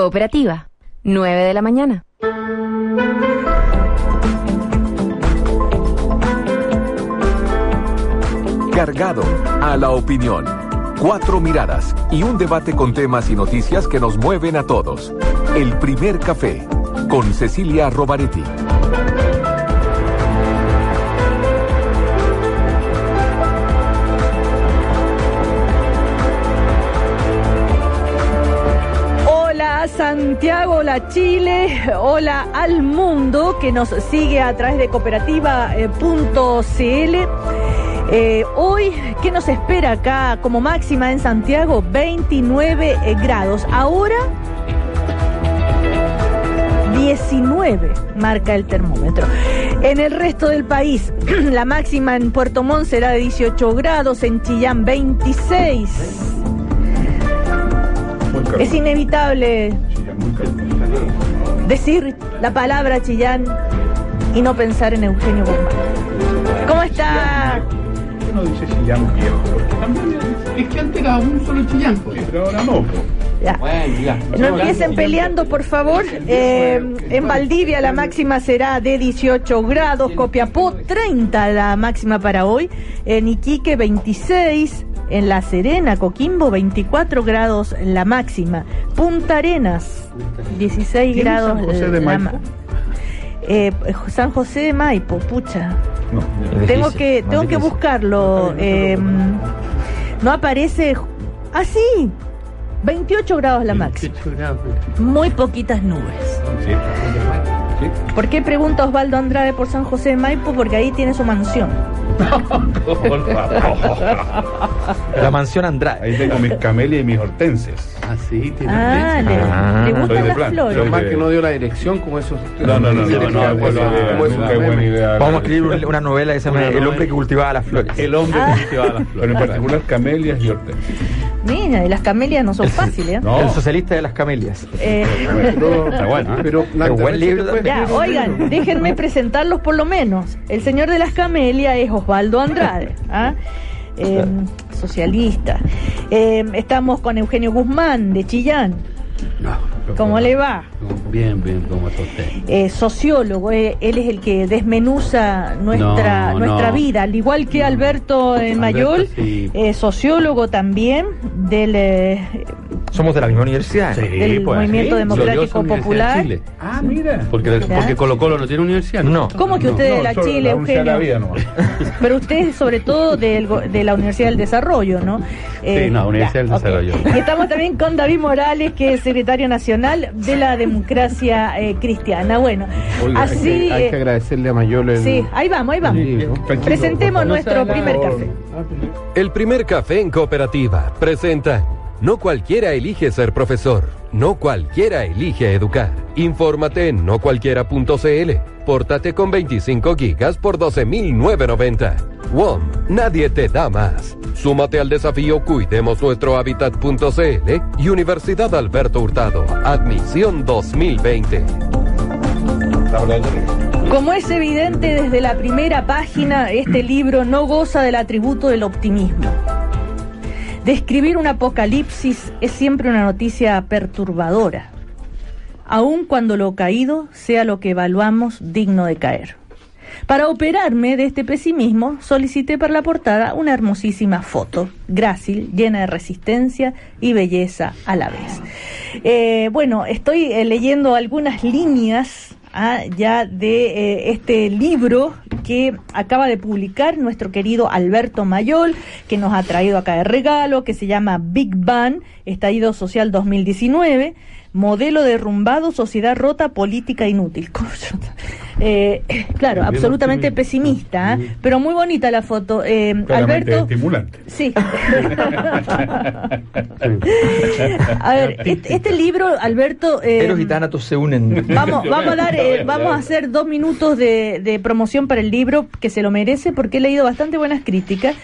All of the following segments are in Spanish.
Cooperativa, 9 de la mañana. Cargado a la opinión. Cuatro miradas y un debate con temas y noticias que nos mueven a todos. El primer café con Cecilia Robaretti. Santiago, hola Chile, hola al mundo que nos sigue a través de cooperativa.cl. Eh, hoy, ¿qué nos espera acá como máxima en Santiago? 29 eh, grados. Ahora, 19 marca el termómetro. En el resto del país, la máxima en Puerto Montt será de 18 grados, en Chillán 26. Es inevitable decir la palabra Chillán y no pensar en Eugenio Guzmán. ¿Cómo está? No dice Chillán viejo? Porque también es que antes era un solo Chillán, pero ahora no. Ya. No empiecen peleando, por favor. Eh, en Valdivia la máxima será de 18 grados, Copiapó 30 la máxima para hoy, en Iquique 26, en La Serena, Coquimbo 24 grados la máxima, Punta Arenas 16 ¿Quién es grados la? Eh, San José de Maipo, pucha. No, Tengo que, tengo que buscarlo. eh, no aparece. Ah, sí. 28 grados la máxima. Muy poquitas nubes. ¿Por qué pregunta Osvaldo Andrade por San José de Maipo? Porque ahí tiene su mansión. Por favor. La mansión Andrade. Ahí tengo mis camelias y mis hortensias. Ah, sí, tiene Ah, le, Ah. le Soy gustan de las plan, flores. soy Más que no dio la dirección como esos. No, no, no. Vamos a escribir un- una novela que se llama El hombre que cultivaba las flores. El hombre Ah. que cultivaba las Pero flores. en particular camelias y hortensias. Mira, y las camelias no son fáciles, ¿eh? No. El socialista de las camelias. Eh, Pero, Está bueno, ¿eh? pero Qué buen libro oigan, déjenme presentarlos por lo menos. El señor de las camelias es Osvaldo Andrade, ¿ah? Eh, socialista. Eh, estamos con Eugenio Guzmán de Chillán. No, ¿Cómo le va? no, Bien, bien, ¿cómo está usted? eh, sociólogo, eh, él es el que desmenuza nuestra, No, nuestra no. vida, al igual que Alberto en Alberto, Mayol, sí. eh, sociólogo también del, eh, Somos de la misma universidad. Sí. del pues, Movimiento sí. Democrático Popular. de Chile. Ah, mira. Porque, porque Colo Colo no tiene universidad. No. ¿Cómo que usted es de la Chile, Eugenio? la vida. Pero usted es sobre todo del go- de la Universidad del Desarrollo, ¿no? Sí, no, Universidad del. Desarrollo. Y estamos también con David Morales, que es secretario nacional de la democracia eh, cristiana. Bueno, Oiga, hay así... que- hay, que agradecerle a Mayol el... sí, ahí vamos, ahí vamos. Presentemos nuestro primer café. El primer café en cooperativa presenta No cualquiera elige ser profesor, no cualquiera elige educar. Infórmate en nocualquiera.cl. Pórtate con 25 gigas por 12.990. WOM, nadie te da más. Súmate al desafío Cuidemos nuestro hábitat.cl y Universidad Alberto Hurtado. Admisión 2020. Como es evidente desde la primera página, este libro no goza del atributo del optimismo. Describir un apocalipsis es siempre una noticia perturbadora, aun cuando lo caído sea lo que evaluamos digno de caer. Para operarme de este pesimismo, solicité para la portada una hermosísima foto, grácil, llena de resistencia y belleza a la vez. Eh, bueno, estoy eh, leyendo algunas líneas ah, ya de eh, este libro que acaba de publicar nuestro querido Alberto Mayol, que nos ha traído acá de regalo, que se llama Big Bang, Estallido Social 2019. Modelo derrumbado, sociedad rota, política inútil. ¿Cómo yo- Eh, claro, Bien absolutamente optimista. pesimista, ¿eh? pero muy bonita la foto. Eh, Alberto, estimulante. Sí. a ver, este, este libro, Alberto. eh, Eros y Tánatos se unen. Vamos, vamos a dar, eh, vamos a hacer dos minutos de, de promoción para el libro que se lo merece porque he leído bastante buenas críticas.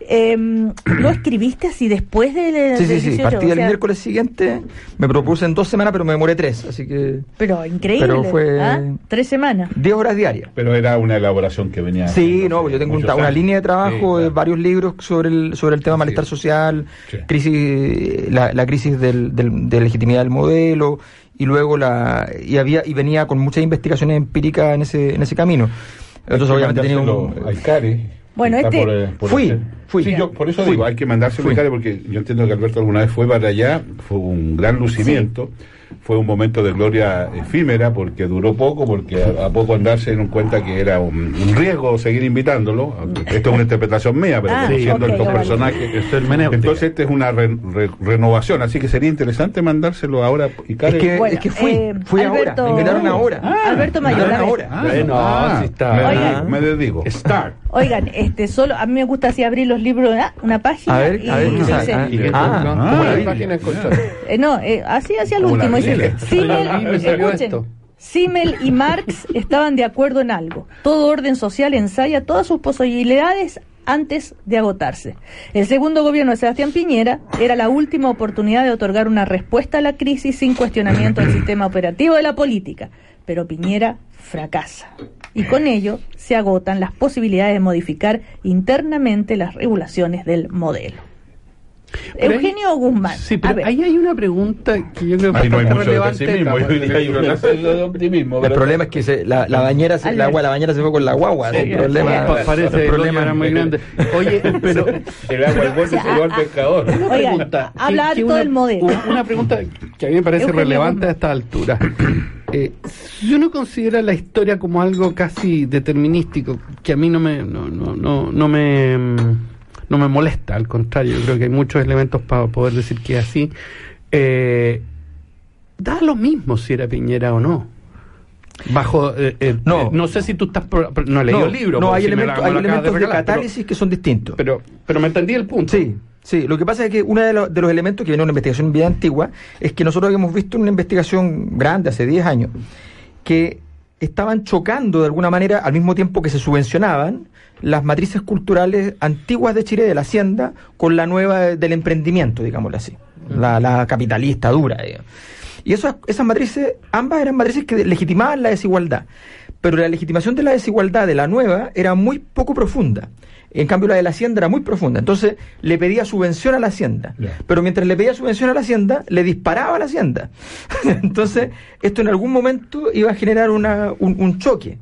Eh, ¿Lo escribiste así después del, Sí, sí, del sí. 18? Partí O el sea, miércoles siguiente. Me propuse en dos semanas, pero me demoré tres. Así que. Pero increíble. Pero fue- ¿ah? Tres semanas. Diez horas diarias. Pero era una elaboración que venía. Sí, no, yo tengo un una años. línea de trabajo, Sí, de claro. varios libros sobre el, sobre el tema Sí. malestar social, Sí. crisis, la, la crisis del, del- de legitimidad del modelo, y luego la, y había, y venía con muchas investigaciones empíricas en ese, en ese camino. Entonces, Hay que obviamente tenía un, Bueno, está este- eh, Fui, fui. Sí, yo por eso Fui. digo, hay que Fui. Icare porque yo entiendo que Alberto alguna vez fue para allá, fue un gran lucimiento. Fue un momento de gloria efímera porque duró poco, porque a, a poco andar se dieron cuenta que era un, un riesgo seguir invitándolo. Esto es una interpretación mía, pero Ah, conociendo ok, estos vale. personajes. Esto es hermenéutica. Entonces, esta es una re- re- renovación, así que sería interesante mandárselo ahora Icare. Es que, Bueno, es que fui, eh, fui Alberto- ahora, me invitaron ahora. Alberto Me invitaron Mayor, ahora. Ah, Bueno, ah, sí está. Me, Oigan. me dedico. Start. Oigan, este, solo a mí me gusta así abrir los libros, ah, una página A ver, y a ver. Ah, ¿Y qué ah, ah, ¿Cómo la página eh, no, eh, así hacia el Como la último Simmel, escuchen. Simmel y Marx estaban de acuerdo en algo. Todo orden social ensaya todas sus posibilidades antes de agotarse. El segundo gobierno de Sebastián Piñera era la última oportunidad de otorgar una respuesta a la crisis sin cuestionamiento del sistema operativo de la política. Pero Piñera fracasa. Y con ello se agotan las posibilidades de modificar internamente las regulaciones del modelo. Pero Eugenio Guzmán. Sí, pero ahí hay una pregunta que yo creo que es no hay bastante mucho de relevante. pesimismo, yo diría hay una de optimismo. El problema es que se- la, la bañera, se- el Alberto. agua, la bañera se fue con la guagua. Sí, el problema, pa- parece el problema era muy grande. Oye, pero El agua del borde se llevó al pescador. una pregunta. habla que- que harto una- del modelo. Una pregunta que a mí me parece Eugenio relevante Guzmán. a esta altura. Eh, si uno considera la historia como algo casi determinístico, que a mí no me, no, no, no, no me, mm, no me molesta, al contrario, yo creo que hay muchos elementos para poder decir que es así. Eh, da lo mismo si era Piñera o no. Bajo, eh, eh, No. eh, no sé si tú estás, pro- no he leído no, el libro. no hay si me elementos, la- hay elementos de, regalar, catálisis que son distintos. pero, pero me entendí el punto. Sí, sí. Lo que pasa es que uno de, los- de los elementos que viene de una investigación bien antigua es que nosotros habíamos visto en una investigación grande hace 10 años que estaban chocando de alguna manera al mismo tiempo que se subvencionaban las matrices culturales antiguas de Chile de la hacienda con la nueva de- del emprendimiento, digámoslo así, la, la capitalista dura. digamos. Y esas, esas matrices, ambas eran matrices que legitimaban la desigualdad, pero la legitimación de la desigualdad de la nueva era muy poco profunda. En cambio, la de la Hacienda era muy profunda. Entonces, le pedía subvención a la Hacienda. Pero mientras le pedía subvención a la Hacienda, le disparaba a la Hacienda. Entonces, esto en algún momento iba a generar una, un, un choque.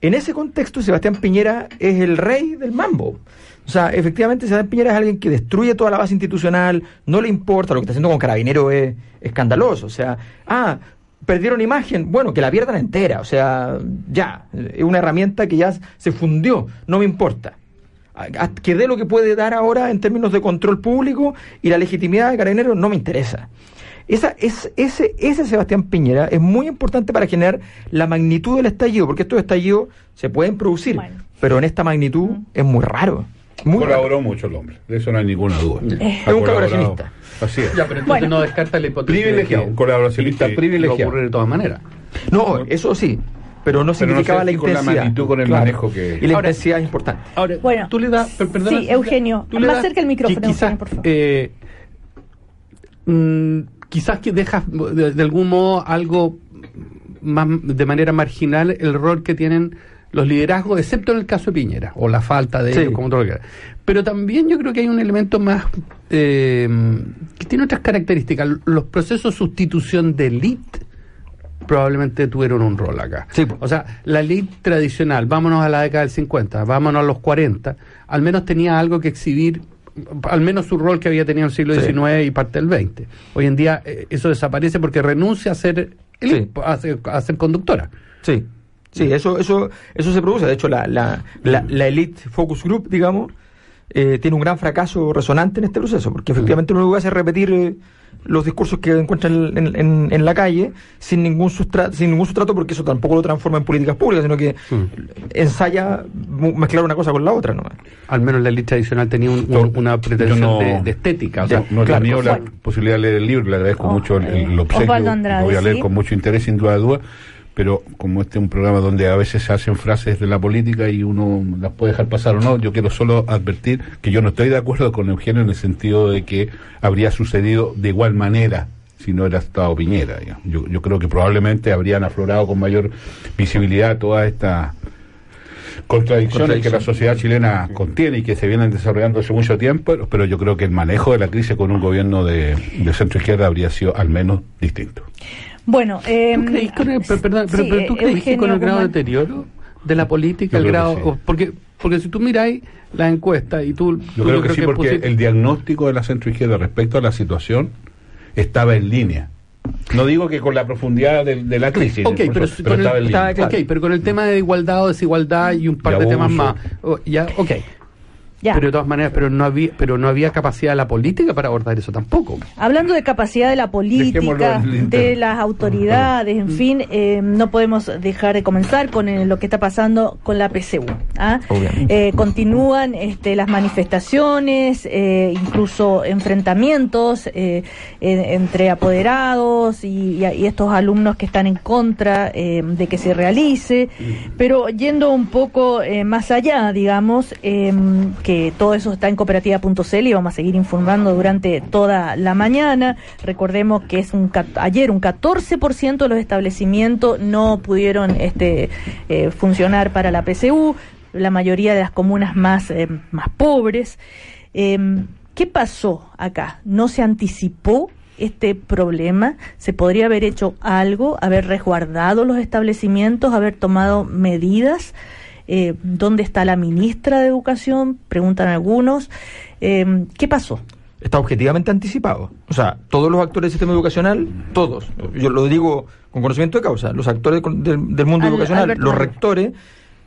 En ese contexto, Sebastián Piñera es el rey del mambo. O sea, efectivamente, Sebastián Piñera es alguien que destruye toda la base institucional, no le importa, lo que está haciendo con Carabinero es escandaloso. O sea, ah, perdieron imagen, bueno, que la pierdan entera. O sea, ya, es una herramienta que ya se fundió, no me importa. Que dé lo que puede dar ahora en términos de control público y la legitimidad de Carabinero no me interesa. Esa, es, ese, ese Sebastián Piñera es muy importante para generar la magnitud del estallido, porque estos estallidos se pueden producir, Bueno. pero en esta magnitud es muy raro. Muy raro. Colaboró mucho el hombre, de eso no hay ninguna duda. Eh. Es un colaboracionista. Ya, Así es. pero entonces Bueno. no descarta la hipótesis Privilegiado, de que colaboracionista privilegiado. va a ocurrir de todas maneras. No, eso sí, pero no Pero no significaba sé la si con la intensidad. magnitud, con el manejo que- Y la Ahora- intensidad es importante. Ahora, Bueno, tú le das, per- perdona, sí, Eugenio, tú le más das cerca el micrófono, que quizás, Eugenio, por favor. eh, mm, quizás que dejas de, de algún modo algo más de manera marginal el rol que tienen los liderazgos, excepto en el caso de Piñera, o la falta de Sí. ellos, como tú lo quieras. Pero también yo creo que hay un elemento más eh, que tiene otras características. Los procesos de sustitución de élite probablemente tuvieron un rol acá. Sí. O sea, la élite tradicional, vámonos a la década del 50, vámonos a los 40, al menos tenía algo que exhibir, al menos su rol que había tenido en el siglo Sí. XIX y parte del XX. Hoy en día eh, eso desaparece porque renuncia a ser Sí. a, ser, a ser conductora. Sí, sí, eso, eso, eso se produce. De hecho, la, la, la, la Elite Focus Group, digamos, eh, tiene un gran fracaso resonante en este proceso, porque efectivamente lo único que hace es repetir eh, los discursos que encuentran en, en- en la calle sin ningún sustrato, sin ningún sustrato porque eso tampoco lo transforma en políticas públicas, sino que Mm. ensaya mezclar una cosa con la otra, ¿no? Al menos la elite tradicional tenía un- una pretensión no- de, de estética. O sea, No, he claro, tenido la posibilidad de leer el libro, le agradezco Oh, mucho el, el eh, obsequio, lo voy a leer sí. con mucho interés sin duda de duda, pero como este es un programa donde a veces se hacen frases de la política y uno las puede dejar pasar o no, yo quiero solo advertir que yo no estoy de acuerdo con Eugenio en el sentido de que habría sucedido de igual manera si no era Estado Piñera. Yo, yo creo que probablemente habrían aflorado con mayor visibilidad todas estas contradicciones que la sociedad chilena contiene y que se vienen desarrollando hace mucho tiempo, pero- pero yo creo que el manejo de la crisis con un gobierno de, de centro izquierda habría sido al menos distinto. Bueno, eh, ¿Tú creís con el, per- perdón, pero, sí, pero tú eh, creís que con el grado de deterioro de la política, Yo el grado. sí. porque, porque si tú miráis la encuesta y tú. Yo tú creo que sí, porque pusiste- el diagnóstico de la centro izquierda respecto a la situación estaba en línea. No digo que con la profundidad de, de la crisis, Ok, por pero, el- estaba en línea. estaba pero con el tema de igualdad o desigualdad y un par Y de temas más. oh, ya, ok. Ya. Pero de todas maneras, pero no había, pero no había capacidad de la política para abordar eso tampoco. Hablando de capacidad de la política, de las autoridades, en fin, eh, no podemos dejar de comenzar con lo que está pasando con la PCU. ¿ah? Eh, continúan este, las manifestaciones, eh, incluso enfrentamientos eh, en- entre apoderados y, y- y estos alumnos que están en contra eh, de que se realice, pero yendo un poco eh, más allá, digamos, eh, que todo eso está en cooperativa.cl y vamos a seguir informando durante toda la mañana. Recordemos que es un ayer un 14% de los establecimientos no pudieron este, eh, funcionar para la PCU, la mayoría de las comunas más, eh, más pobres. Eh, ¿Qué pasó acá? ¿No se anticipó este problema? ¿Se podría haber hecho algo, haber resguardado los establecimientos, haber tomado medidas? Eh, ¿Dónde está la ministra de Educación? Preguntan algunos. Eh, ¿Qué pasó? está objetivamente anticipado. O sea, todos los actores del sistema educacional, todos, yo lo digo con conocimiento de causa, los actores del, del mundo Al- educacional, Alberto los rectores,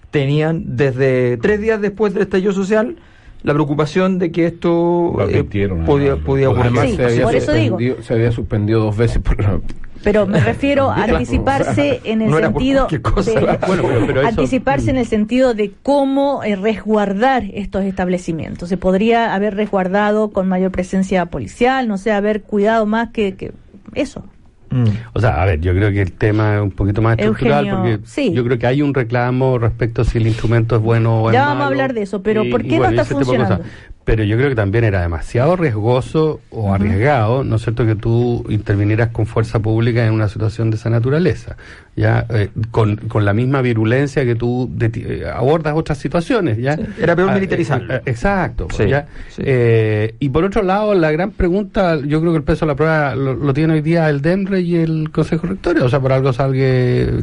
tenían desde tres días después del estallido social la preocupación de que esto eh, podía, además. podía ocurrir. Además, Sí, se había por eso digo. suspendido- Se había suspendido dos veces por la- Pero me refiero a anticiparse en el No sentido cosa. de Bueno, pero- pero eso- anticiparse en el sentido de cómo eh, resguardar estos establecimientos. Se podría haber resguardado con mayor presencia policial, no sé, haber cuidado más que, que eso. Mm. O sea, a ver, yo creo que el tema es un poquito más estructural Eugenio, porque sí. yo creo que hay un reclamo respecto a si el instrumento es bueno o es Ya vamos a malo. hablar de eso, pero ¿por qué no bueno, y está funcionando? Pero yo creo que también era demasiado riesgoso o arriesgado, ¿no es cierto?, que tú intervinieras con fuerza pública en una situación de esa naturaleza, ya Eh, con, con la misma virulencia que tú eh, abordas otras situaciones, ¿ya? Sí, era peor Ah, militarizarlo. eh, eh, exacto, Sí, ¿ya? sí. Eh, y por otro lado, la gran pregunta, yo creo que el peso de la prueba lo, lo tiene hoy día el DEMRE y el Consejo Rectorio, o sea, por algo salga,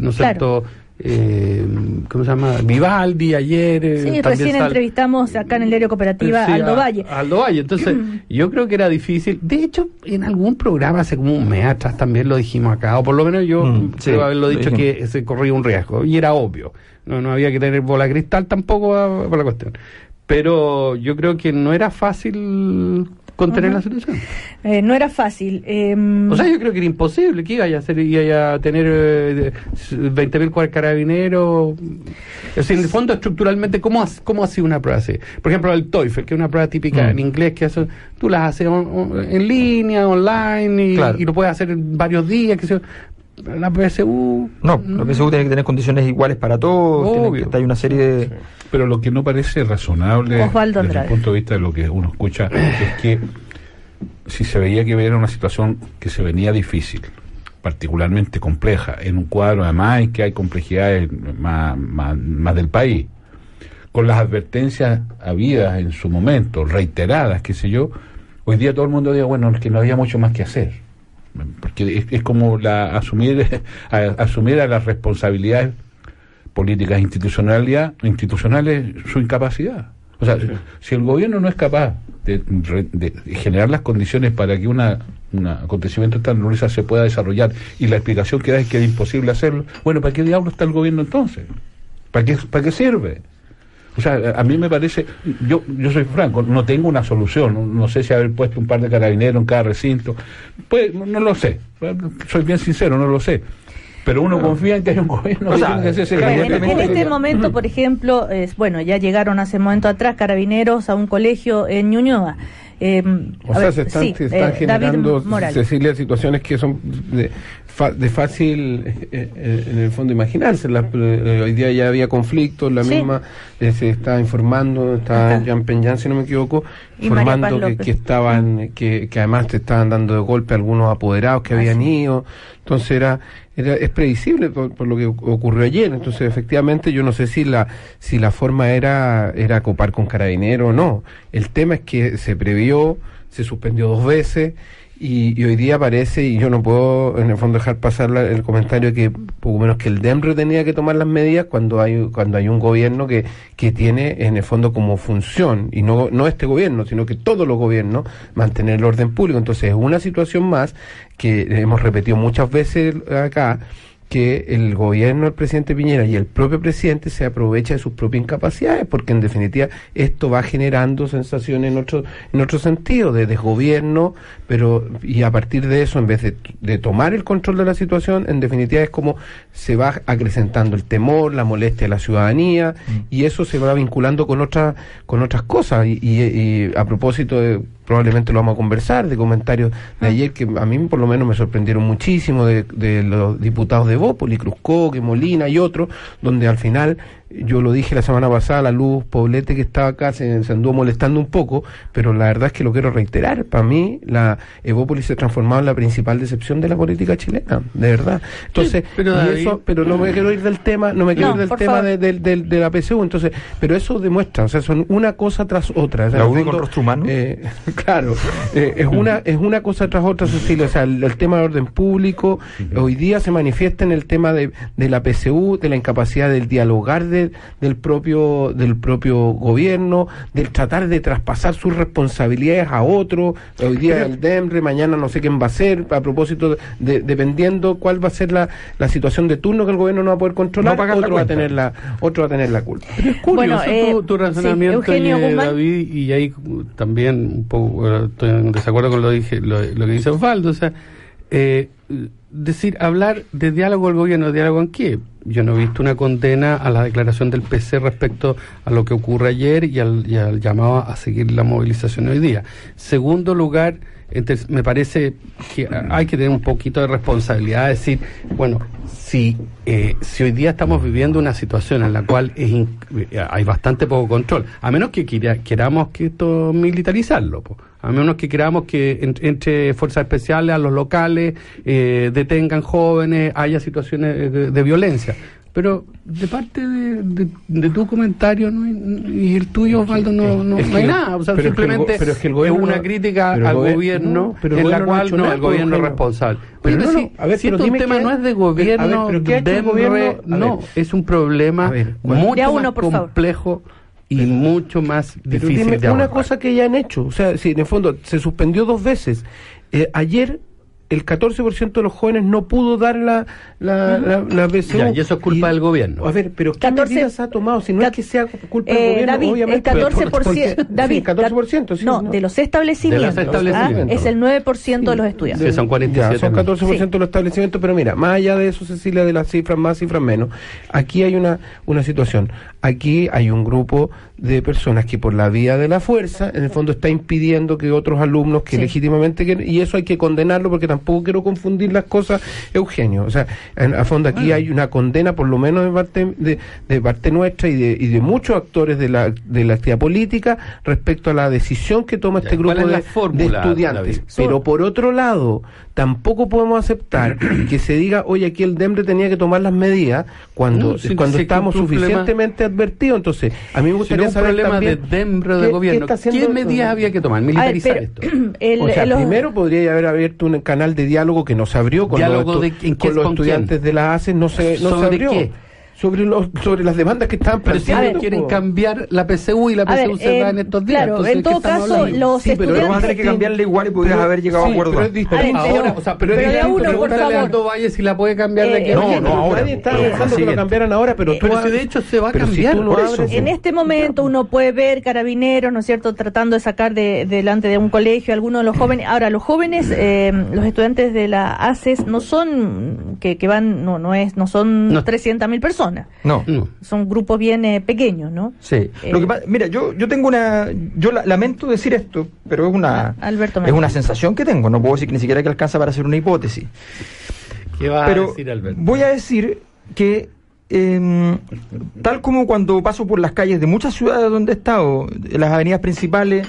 ¿no es Claro. cierto?, eh, ¿cómo se llama? Vivaldi ayer. eh, Sí, también recién sal- entrevistamos acá en el diario Cooperativa Sí, Aldo a- Valle. a Aldo Valle. Entonces, yo creo que era difícil. De hecho, en algún programa hace como un mes atrás también lo dijimos acá, o por lo menos yo Mm, sí, haberlo lo dicho que se corría un riesgo, y era obvio. No, no había que tener bola cristal tampoco a- por la cuestión. Pero yo creo que no era fácil contener la situación. Eh, no era fácil. eh, O sea, yo creo que era imposible que iba a, hacer, iba a tener eh, 20.000 cuar- carabineros. Decir, en el fondo, estructuralmente, ¿cómo, ha- ¿cómo ha sido una prueba así? Por ejemplo, el TOEFL, que es una prueba típica Mm. en inglés, que hace- tú las haces on- on- en línea, online, y, Claro. y lo puedes hacer en varios días. Que yo. La PSU. No, la PSU tiene que tener condiciones iguales para todos, tiene Obvio. que, hay una serie de... Pero lo que no parece razonable Osvaldo desde el punto de vista de lo que uno escucha es que si se veía que era una situación que se venía difícil, particularmente compleja, en un cuadro además en que hay complejidades más, más, más del país, con las advertencias habidas en su momento, reiteradas, qué sé yo, hoy día todo el mundo diga, bueno, es que no había mucho más que hacer. Porque es, es como la asumir, a- asumir a las responsabilidades políticas institucionalidad, institucionales su incapacidad. O sea, si el gobierno no es capaz de, generar las condiciones para que una, un acontecimiento de esta naturaleza se pueda desarrollar y la explicación que da es que es imposible hacerlo, bueno, ¿para qué diablo está el gobierno entonces? ¿Para qué, para qué sirve? O sea, a mí me parece, yo, yo soy franco, no tengo una solución, no, no sé si haber puesto un par de carabineros en cada recinto, pues no, no lo sé, soy bien sincero, no lo sé. Pero uno confía en que hay un gobierno O que sea, tiene que Pero en, este momento, por ejemplo, es, bueno, ya llegaron hace un momento atrás carabineros a un colegio en Ñuñoa. Eh, O a sea, ver, se están, sí, se están eh, generando. Cecilia, situaciones que son de, de fácil, eh, eh, en el fondo, imaginarse. La- eh, hoy día ya había conflictos, la Sí. misma eh, se está informando, está Ajá. Jean Peñán, si no me equivoco, Y informando que, que estaban, que, que además te estaban dando de golpe algunos apoderados que habían ido. Entonces era, era es predecible por, por lo que ocurrió ayer. Entonces, efectivamente, yo no sé si la si la forma era era copar con carabinero o no. El tema es que se previó, se suspendió dos veces y, y hoy día aparece y yo no puedo en el fondo dejar pasar la- el comentario que poco menos que el DEMRE tenía que tomar las medidas cuando hay cuando hay un gobierno que que tiene en el fondo como función y no no este gobierno sino que todos los gobiernos mantener el orden público. Entonces es una situación más que hemos repetido muchas veces acá que el gobierno del presidente Piñera y el propio presidente se aprovecha de sus propias incapacidades, porque en definitiva esto va generando sensaciones en otro, en otro sentido, de desgobierno, pero y a partir de eso, en vez de, de tomar el control de la situación, en definitiva es como se va acrecentando el temor, la molestia de la ciudadanía, y eso se va vinculando con otras, con otras cosas. Y, y- y a propósito de probablemente lo vamos a conversar, de comentarios de ayer que a mí por lo menos me sorprendieron muchísimo de, de los diputados de Bópoli, Cruzcoque, Molina y otros, donde al final, yo lo dije la semana pasada, la luz Poblete que estaba acá se, se anduvo molestando un poco, pero la verdad es que lo quiero reiterar, para mí la Evópolis se ha transformado en la principal decepción de la política chilena, de verdad. Entonces, pero y David- eso, pero no me quiero ir del tema, no me quiero No, ir del tema de, del- del- de la PSU, entonces, pero eso demuestra, o sea, son una cosa tras otra. O sea, ¿La UDI con rostro humano? eh, claro, eh, es una es una cosa tras otra, Cecilia. O sea, el, el tema de orden público hoy día se manifiesta en el tema de, de la PSU, de la incapacidad del dialogar de- del propio del propio gobierno, del tratar de traspasar sus responsabilidades a otro. Hoy día el DEMRE, mañana no sé quién va a ser, a propósito de, dependiendo cuál va a ser la, la situación de turno que el gobierno no va a poder controlar, No pagar la otro va a tener la otro va a tener la culpa. Pero es curioso Bueno, eh, tu, tu sí, razonamiento, Eugenio eh. David, y ahí también un poco eh, estoy en desacuerdo con lo, dije, lo, lo que dice Osvaldo. O sea, eh, decir, hablar de diálogo al gobierno, ¿diálogo en qué? Yo no he visto una condena a la declaración del PC respecto a lo que ocurre ayer y al, y al llamado a seguir la movilización hoy día. Segundo lugar, me parece que hay que tener un poquito de responsabilidad, decir, bueno, si, eh, si hoy día estamos viviendo una situación en la cual es eh, hay bastante poco control, a menos que queramos que esto militarizarlo, po. A menos que queramos que en- entre fuerzas especiales a los locales eh, detengan jóvenes, haya situaciones de, de violencia. Pero de parte de, de- de tu comentario no hay- y el tuyo, Osvaldo, no, no, Es no hay nada. O sea, pero es que el go- simplemente pero es que el es gobierno una crítica al gobierno no, pero el en la gobierno cual no, el gobierno es responsable. Pero si, a ver, si pero esto es un dime tema no es de a ver, gobierno, pero ¿qué ha hecho el DEMRE, gobierno? A no, ver. es un problema ver, bueno. mucho más favor. Y mucho más Pero difícil dime de una cosa que ya han hecho. O sea, si en el fondo se suspendió dos veces. Eh, ayer el 14% de los jóvenes no pudo dar la, la, la, la. Ya, y eso es culpa del gobierno. A ver, pero ¿qué 14 medidas ha tomado? Si no es que sea culpa del Eh, gobierno, David, obviamente. el pero 14%, porque- David, sí, 14%, sí, no, de los establecimientos, De los establecimientos. ¿ah? es el 9% de los estudiantes. Sí, son 47 Ya, son mil. 14% de los establecimientos, pero mira, más allá de eso, Cecilia, de las cifras más, cifras menos, aquí hay una, una situación. Aquí hay un grupo de personas que por la vía de la fuerza, en el fondo está impidiendo que otros alumnos que Sí. legítimamente quieren, y eso hay que condenarlo porque tampoco quiero confundir las cosas, Eugenio. O sea, en a fondo aquí hay una condena, por lo menos de parte, de, de parte nuestra y de, y de muchos actores de la, de la actividad política respecto a la decisión que toma Ya, este ¿cuál grupo de, fórmula, de estudiantes. Pero por otro lado, tampoco podemos aceptar que se diga, oye, aquí el DEMRE tenía que tomar las medidas cuando, No, si- cuando si estábamos problema- suficientemente advertidos. Entonces, a mí me Si no gustaría un saber problema también de DEMRE de qué gobierno, ¿qué medidas había que tomar? Ver, Militarizar pero, esto. el- o sea, los- primero podría haber abierto un canal de diálogo que no se abrió con ¿Diálogo los, de- estu- en qué- con los con quién? estudiantes de la ACE, no se, no se ¿Sobre abrió. qué? Sobre los sobre las demandas que estaban Pero si planteando. ellos quieren cambiar la PSU y la PSU se eh, va en estos días. claro, entonces, en ¿de qué todo caso, los Sí, pero Pero vamos a tener que cambiarle igual y podrías haber llegado a acuerdo. pero es distinto. Pero- ahora, o sea, pero es pero distinto Valle si la puede cambiar de aquí Eh, no, no, ahora. Nadie está pero pensando que lo cambiaran ahora, pero tú Pero de hecho se va a pero cambiar. En este momento uno puede ver carabineros, ¿no es cierto?, tratando de sacar de, delante de un colegio a algunos de los jóvenes. Ahora, los jóvenes, eh, los estudiantes de la ACES no son, que, que van, no, no es, no son No. 300.000 personas. No. No. Son grupos bien eh, pequeños, ¿no? Sí. Eh, Lo que pasa- mira, yo, yo tengo una. Yo la- lamento decir esto, pero es una. Ah, Alberto es una sensación que tengo. No puedo decir que ni siquiera que alcanza para hacer una hipótesis. ¿Qué va pero a decir Alberto? voy a decir que. em, tal como cuando paso por las calles de muchas ciudades donde he estado, en las avenidas principales,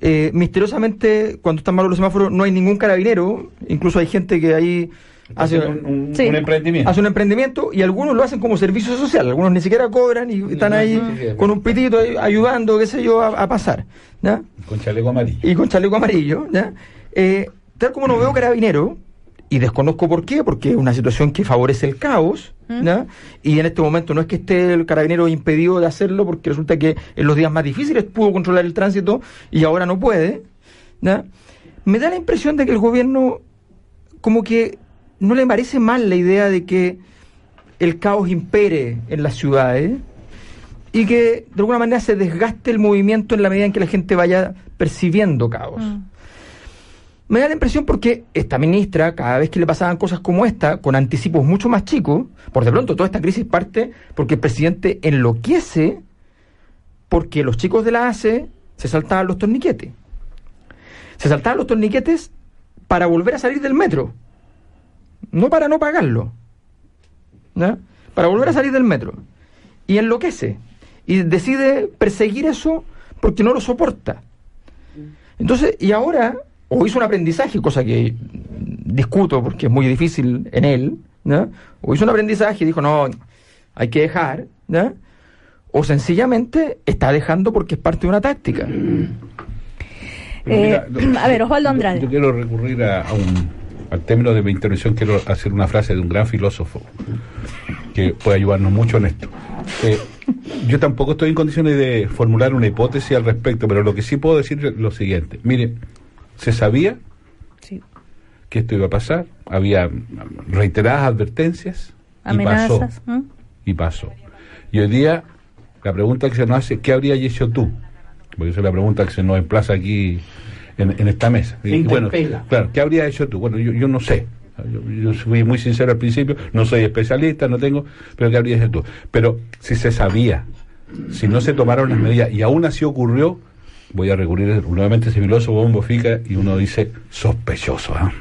eh, misteriosamente, cuando están malos los semáforos, no hay ningún carabinero. Incluso hay gente que ahí hace un, un- Sí. un emprendimiento. hace un emprendimiento y algunos lo hacen como servicio social, algunos ni siquiera cobran y están ahí con un pitito ayudando, qué sé yo, a, a pasar, ¿ya? Con chaleco amarillo. Y con chaleco amarillo, ¿ya? Eh, tal como no veo carabinero, y desconozco por qué, porque es una situación que favorece el caos, ¿ya? Y en este momento no es que esté el carabinero impedido de hacerlo, porque resulta que en los días más difíciles pudo controlar el tránsito y ahora no puede, ¿ya? Me da la impresión de que el gobierno como que no le parece mal la idea de que el caos impere en las ciudades y que de alguna manera se desgaste el movimiento en la medida en que la gente vaya percibiendo caos. Mm. Me da la impresión porque esta ministra, cada vez que le pasaban cosas como esta, con anticipos mucho más chicos, por de pronto toda esta crisis parte porque el presidente enloquece porque los chicos de la ACE se saltaban los torniquetes. Se saltaban los torniquetes para volver a salir del metro, no para no pagarlo, ¿ya? para volver a salir del metro. Y enloquece y decide perseguir eso porque no lo soporta. Entonces, y ahora, o hizo un aprendizaje, cosa que discuto porque es muy difícil en él, ¿no? o hizo un aprendizaje y dijo, no, hay que dejar, ¿no? o sencillamente está dejando porque es parte de una táctica. Eh, Mira, a ver, Osvaldo yo- Andrade. Yo, quiero recurrir a, a un, al término de mi intervención, quiero hacer una frase de un gran filósofo que puede ayudarnos mucho en esto. Eh, yo tampoco estoy en condiciones de formular una hipótesis al respecto, pero lo que sí puedo decir es lo siguiente. Mire, se sabía Sí. que esto iba a pasar, había reiteradas advertencias y pasó. ¿m? y pasó. Y hoy día, la pregunta que se nos hace, ¿qué habrías hecho tú? Porque esa es la pregunta que se nos emplaza aquí en, en esta mesa. Y bueno, claro, ¿qué habrías hecho tú? Bueno, yo, yo no sé. Yo, yo fui muy sincero al principio, no soy especialista, no tengo, pero ¿qué habrías hecho tú? Pero si se sabía, si no se tomaron las medidas y aún así ocurrió, voy a recurrir nuevamente a ese filósofo bombo fica y uno dice sospechoso. ¿ah?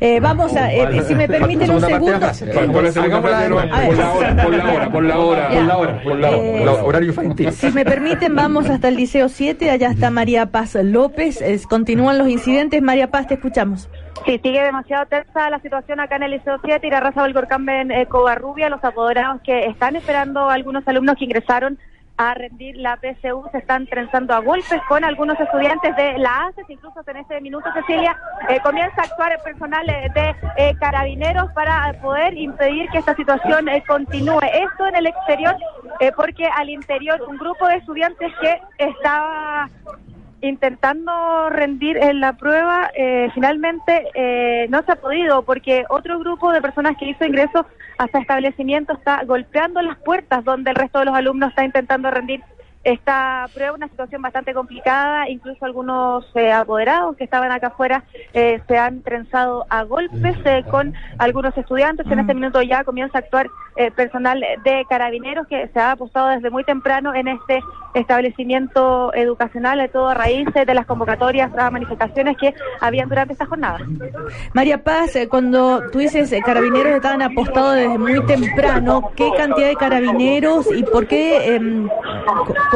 Eh, vamos a, eh, si me permiten un segundo. Pon la hora, pon la hora, pon la hora, pon la hora, Eh, hora. Horario infantil. Si me permiten, vamos hasta el Liceo 7. Allá está María Paz López. Es- continúan los incidentes. María Paz, te escuchamos. Sí, sigue demasiado tensa la situación acá en el Liceo 7 y la raza Valcorcambe en eh, Covarrubia. Los apoderados que están esperando algunos alumnos que ingresaron a rendir la PSU se están trenzando a golpes con algunos estudiantes de la ACES. Incluso en este minuto, Cecilia, eh, comienza a actuar el personal eh, de eh, carabineros para poder impedir que esta situación eh, continúe. Esto en el exterior, eh, porque al interior un grupo de estudiantes que estaba intentando rendir en la prueba, eh, finalmente eh, no se ha podido porque otro grupo de personas que hizo ingreso a este establecimiento está golpeando las puertas donde el resto de los alumnos está intentando rendir esta prueba, una situación bastante complicada, incluso algunos eh, apoderados que estaban acá afuera eh, se han trenzado a golpes eh, con algunos estudiantes. En este minuto ya comienza a actuar eh, personal de carabineros que se ha apostado desde muy temprano en este establecimiento educacional, de todo a raíz eh, de las convocatorias a manifestaciones que habían durante esta jornada. María Paz, eh, cuando tú dices eh, carabineros estaban apostados desde muy temprano, ¿qué cantidad de carabineros y por qué,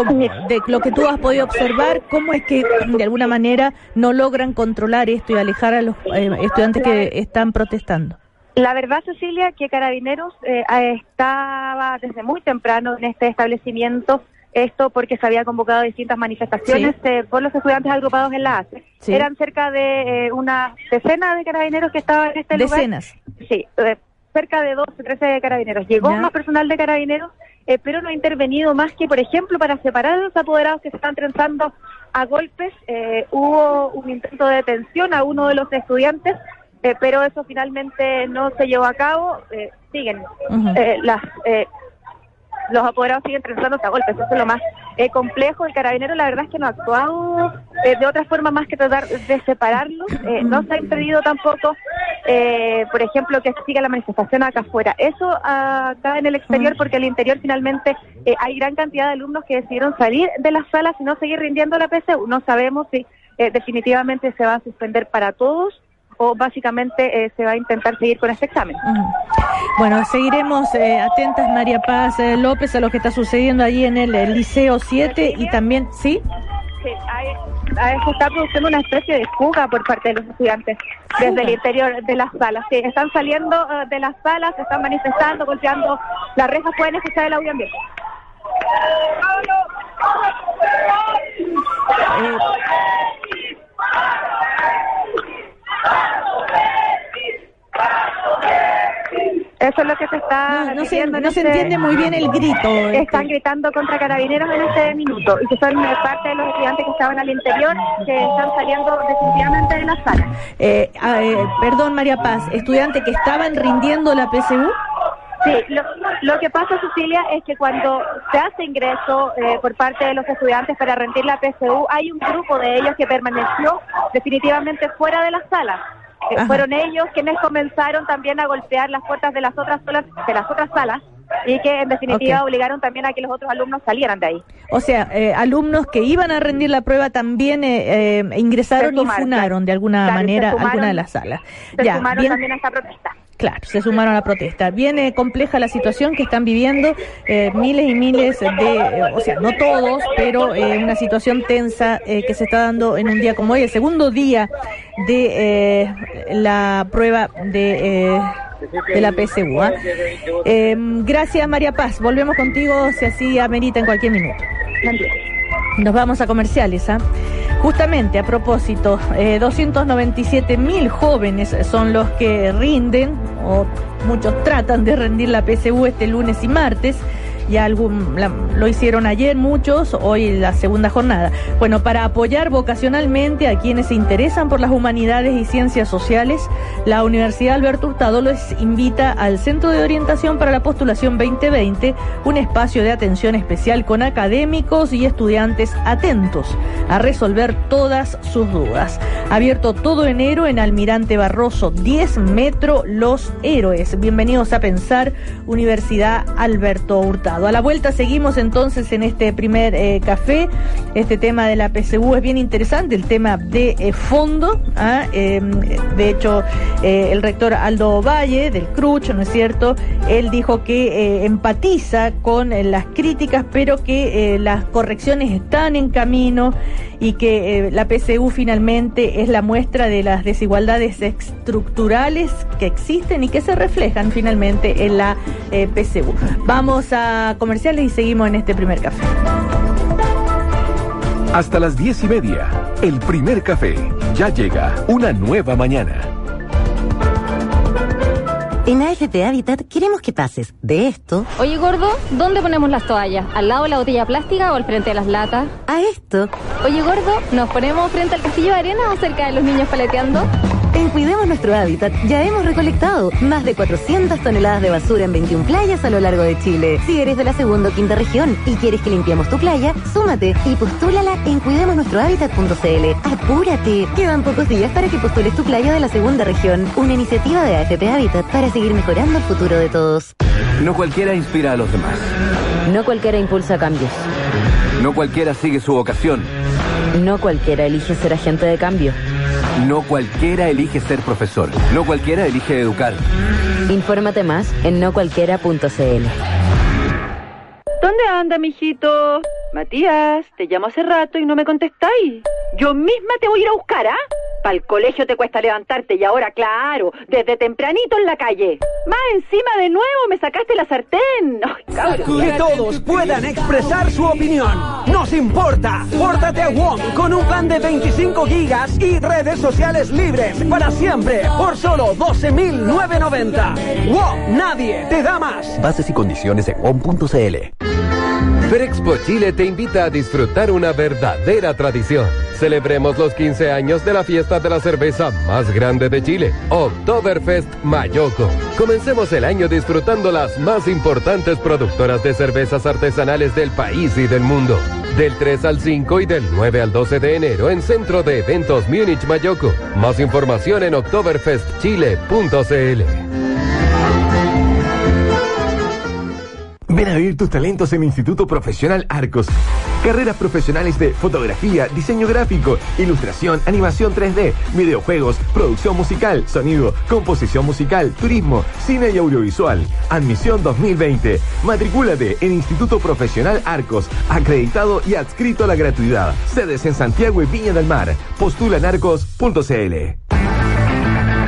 de lo que tú has podido observar, cómo es que de alguna manera no logran controlar esto y alejar a los eh, estudiantes que están protestando? La verdad, Cecilia, que Carabineros eh, estaba desde muy temprano en este establecimiento, esto porque se había convocado distintas manifestaciones Sí. eh, por los estudiantes agrupados en la ACE. Sí. Eran cerca de eh, una decena de carabineros que estaban en este lugar. Decenas. Sí, eh, cerca de 12, 13 carabineros. Llegó Ya. más personal de carabineros, eh, pero no ha intervenido más que, por ejemplo, para separar a los apoderados que se están trenzando a golpes. Eh, hubo un intento de detención a uno de los estudiantes, eh, pero eso finalmente no se llevó a cabo. Eh, siguen Ujú. eh, las... los apoderados siguen trenzándose a golpes, eso es lo más eh, complejo. El carabinero la verdad es que no ha actuado eh, de otra forma más que tratar de separarlos. Eh, no se ha impedido tampoco, eh, por ejemplo, que siga la manifestación acá afuera. Eso acá en el exterior, porque al interior finalmente eh, hay gran cantidad de alumnos que decidieron salir de las salas y no seguir rindiendo la PSU. No sabemos si definitivamente se va a suspender para todos o básicamente eh, se va a intentar seguir con este examen. Bueno, seguiremos eh, atentas, María Paz eh, López, a lo que está sucediendo allí en el, Liceo 7 y también, ¿sí? Sí, hay- hay- se está produciendo una especie de fuga por parte de los estudiantes desde el interior de las salas. Sí, están saliendo de las salas, se están manifestando, golpeando las rejas. Pueden escuchar el audio en vivo. Eh, Eso es lo que se está. no, no se, en este- entiende muy bien el grito. este. Están gritando contra carabineros en este minuto y que son parte de los estudiantes que estaban al interior que están saliendo definitivamente de las salas. Eh, ah, eh, perdón, María Paz, estudiante que estaban rindiendo la PSU. Sí, lo, lo que pasa, Cecilia, es que cuando se hace ingreso eh, por parte de los estudiantes para rendir la PSU, hay un grupo de ellos que permaneció definitivamente fuera de la sala. Eh, fueron ellos quienes comenzaron también a golpear las puertas de las otras salas, de las otras salas y que en definitiva obligaron también a que los otros alumnos salieran de ahí. O sea, eh, alumnos que iban a rendir la prueba también eh, eh, ingresaron Se y sumaron, funaron de alguna Claro, manera sumaron- alguna de las salas. Se Ya, sumaron bien, también a esta protesta. Claro, se sumaron a la protesta. Viene compleja la situación que están viviendo eh, miles y miles de, eh, o sea, no todos, pero eh, una situación tensa eh, que se está dando en un día como hoy, el segundo día de eh, la prueba de... de la PSU. ¿ah? Gracias María Paz, volvemos contigo si así amerita en cualquier minuto. Nos vamos a comerciales. ¿ah? Justamente a propósito, eh, 297 mil jóvenes son los que rinden, o muchos tratan de rendir la PSU este lunes y martes. Ya algún, lo hicieron ayer muchos, hoy la segunda jornada. Bueno, para apoyar vocacionalmente a quienes se interesan por las humanidades y ciencias sociales, la Universidad Alberto Hurtado les invita al Centro de Orientación para la Postulación 2020, un espacio de atención especial con académicos y estudiantes atentos a resolver todas sus dudas. Abierto todo enero en Almirante Barroso 10 Metro Los Héroes. Bienvenidos a Pensar, Universidad Alberto Hurtado. A la vuelta seguimos entonces en este primer eh, café. Este tema de la PSU es bien interesante, el tema de eh, fondo. ¿ah? Eh, de hecho, eh, el rector Aldo Valle del CRUCH, ¿no es cierto? Él dijo que empatiza con las críticas, pero que las correcciones están en camino y que la PSU finalmente es la muestra de las desigualdades estructurales que existen y que se reflejan finalmente en la PSU. Vamos a comerciales y seguimos en este primer café. Hasta las diez y media, el primer café. Ya llega una nueva mañana. En AFP Habitat queremos que pases de esto Oye, gordo, ¿dónde ponemos las toallas? ¿Al lado de la botella plástica o al frente de las latas? a esto. Oye, gordo, ¿nos ponemos frente al castillo de arena o cerca de los niños paleteando? En Cuidemos Nuestro Hábitat ya hemos recolectado más de 400 toneladas de basura en 21 playas a lo largo de Chile. Si eres de la segunda o quinta región y quieres que limpiemos tu playa, súmate y postúlala en cuidemosnuestrohabitat.cl. ¡Apúrate! Quedan pocos días para que postules tu playa de la segunda región. Una iniciativa de AFP Habitat para seguir mejorando el futuro de todos. No cualquiera inspira a los demás. No cualquiera impulsa cambios. No cualquiera sigue su vocación. No cualquiera elige ser agente de cambio. No cualquiera elige ser profesor. No cualquiera elige educar. Infórmate más en nocualquiera.cl. ¿Dónde anda, mijito? Matías, te llamo hace rato y no me contestáis. Yo misma te voy a ir a buscar, ¿ah? Para el colegio te cuesta levantarte y ahora, claro, desde tempranito en la calle. Más encima de nuevo me sacaste la sartén. Que todos puedan expresar su opinión. Nos importa. Pórtate a WOM con un plan de 25 gigas y redes sociales libres para siempre por solo 12.990. WOM, nadie te da más. Bases y condiciones en WOM.cl. Ferexpo Chile te invita a disfrutar una verdadera tradición. Celebremos los 15 años de la fiesta de la cerveza más grande de Chile, Oktoberfest Mayoco. Comencemos el año disfrutando las más importantes productoras de cervezas artesanales del país y del mundo. Del 3 al 5 y del 9 al 12 de enero en Centro de Eventos Múnich Mayoco. Más información en oktoberfestchile.cl. Ven a vivir tus talentos en Instituto Profesional Arcos. Carreras profesionales de fotografía, diseño gráfico, ilustración, animación 3D, videojuegos, producción musical, sonido, composición musical, turismo, cine y audiovisual. Admisión 2020. Matricúlate en Instituto Profesional Arcos, acreditado y adscrito a la gratuidad. Sedes en Santiago y Viña del Mar. Postula en arcos.cl.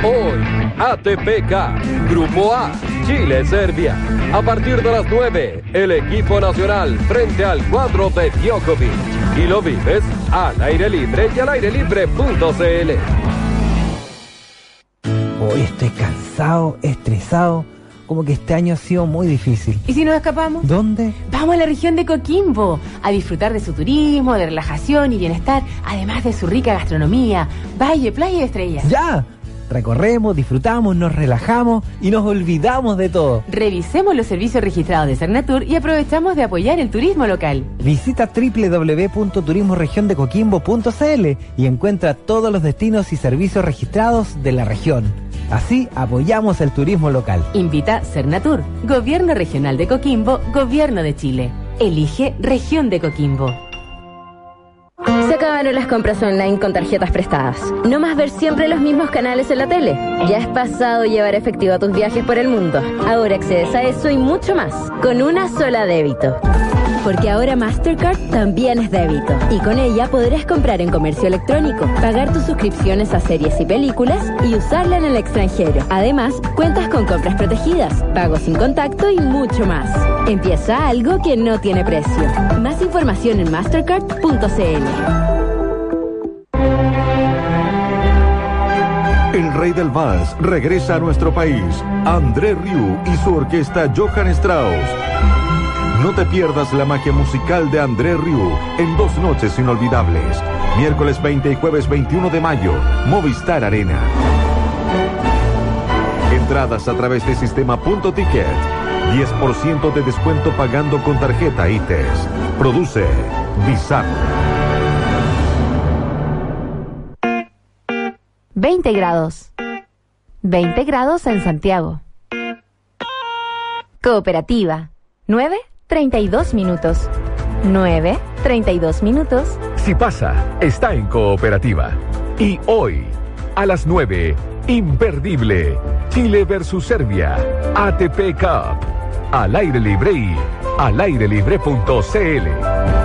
Hoy, ATPK, Grupo A, Chile-Serbia. A partir de las 9, el equipo nacional frente al cuadro de Djokovic. Y lo vives al aire libre y al aire libre.cl. Hoy estoy cansado, estresado. Como que este año ha sido muy difícil. ¿Y si nos escapamos? ¿Dónde? Vamos a la región de Coquimbo a disfrutar de su turismo, de relajación y bienestar, además de su rica gastronomía, valle, playa y estrellas. ¡Ya! Recorremos, disfrutamos, nos relajamos y nos olvidamos de todo. Revisemos los servicios registrados de Cernatur y aprovechamos de apoyar el turismo local. Visita www.turismoregiondecoquimbo.cl y encuentra todos los destinos y servicios registrados de la región. Así apoyamos el turismo local. Invita Cernatur, Gobierno Regional de Coquimbo, Gobierno de Chile. Elige Región de Coquimbo. Se acabaron las compras online con tarjetas prestadas. No más ver siempre los mismos canales en la tele. Ya es pasado llevar efectivo a tus viajes por el mundo. Ahora accedes a eso y mucho más con una sola débito. Porque ahora Mastercard también es débito. Y con ella podrás comprar en comercio electrónico, pagar tus suscripciones a series y películas y usarla en el extranjero. Además, cuentas con compras protegidas, pagos sin contacto y mucho más. Empieza algo que no tiene precio. Más información en mastercard.cl. El rey del vals regresa a nuestro país. André Rieu y su orquesta Johann Strauss. No te pierdas la magia musical de André Rieu en dos noches inolvidables. Miércoles 20 y jueves 21 de mayo, Movistar Arena. Entradas a través de sistema punto ticket. 10% de descuento pagando con tarjeta ITES. Produce Bizarro. 20 grados. 20 grados en Santiago. Cooperativa. 9, 32 minutos. 9, 32 minutos. Si pasa, está en cooperativa. Y hoy, a las 9, imperdible. Chile versus Serbia. ATP Cup. Al aire libre y al aire libre.cl.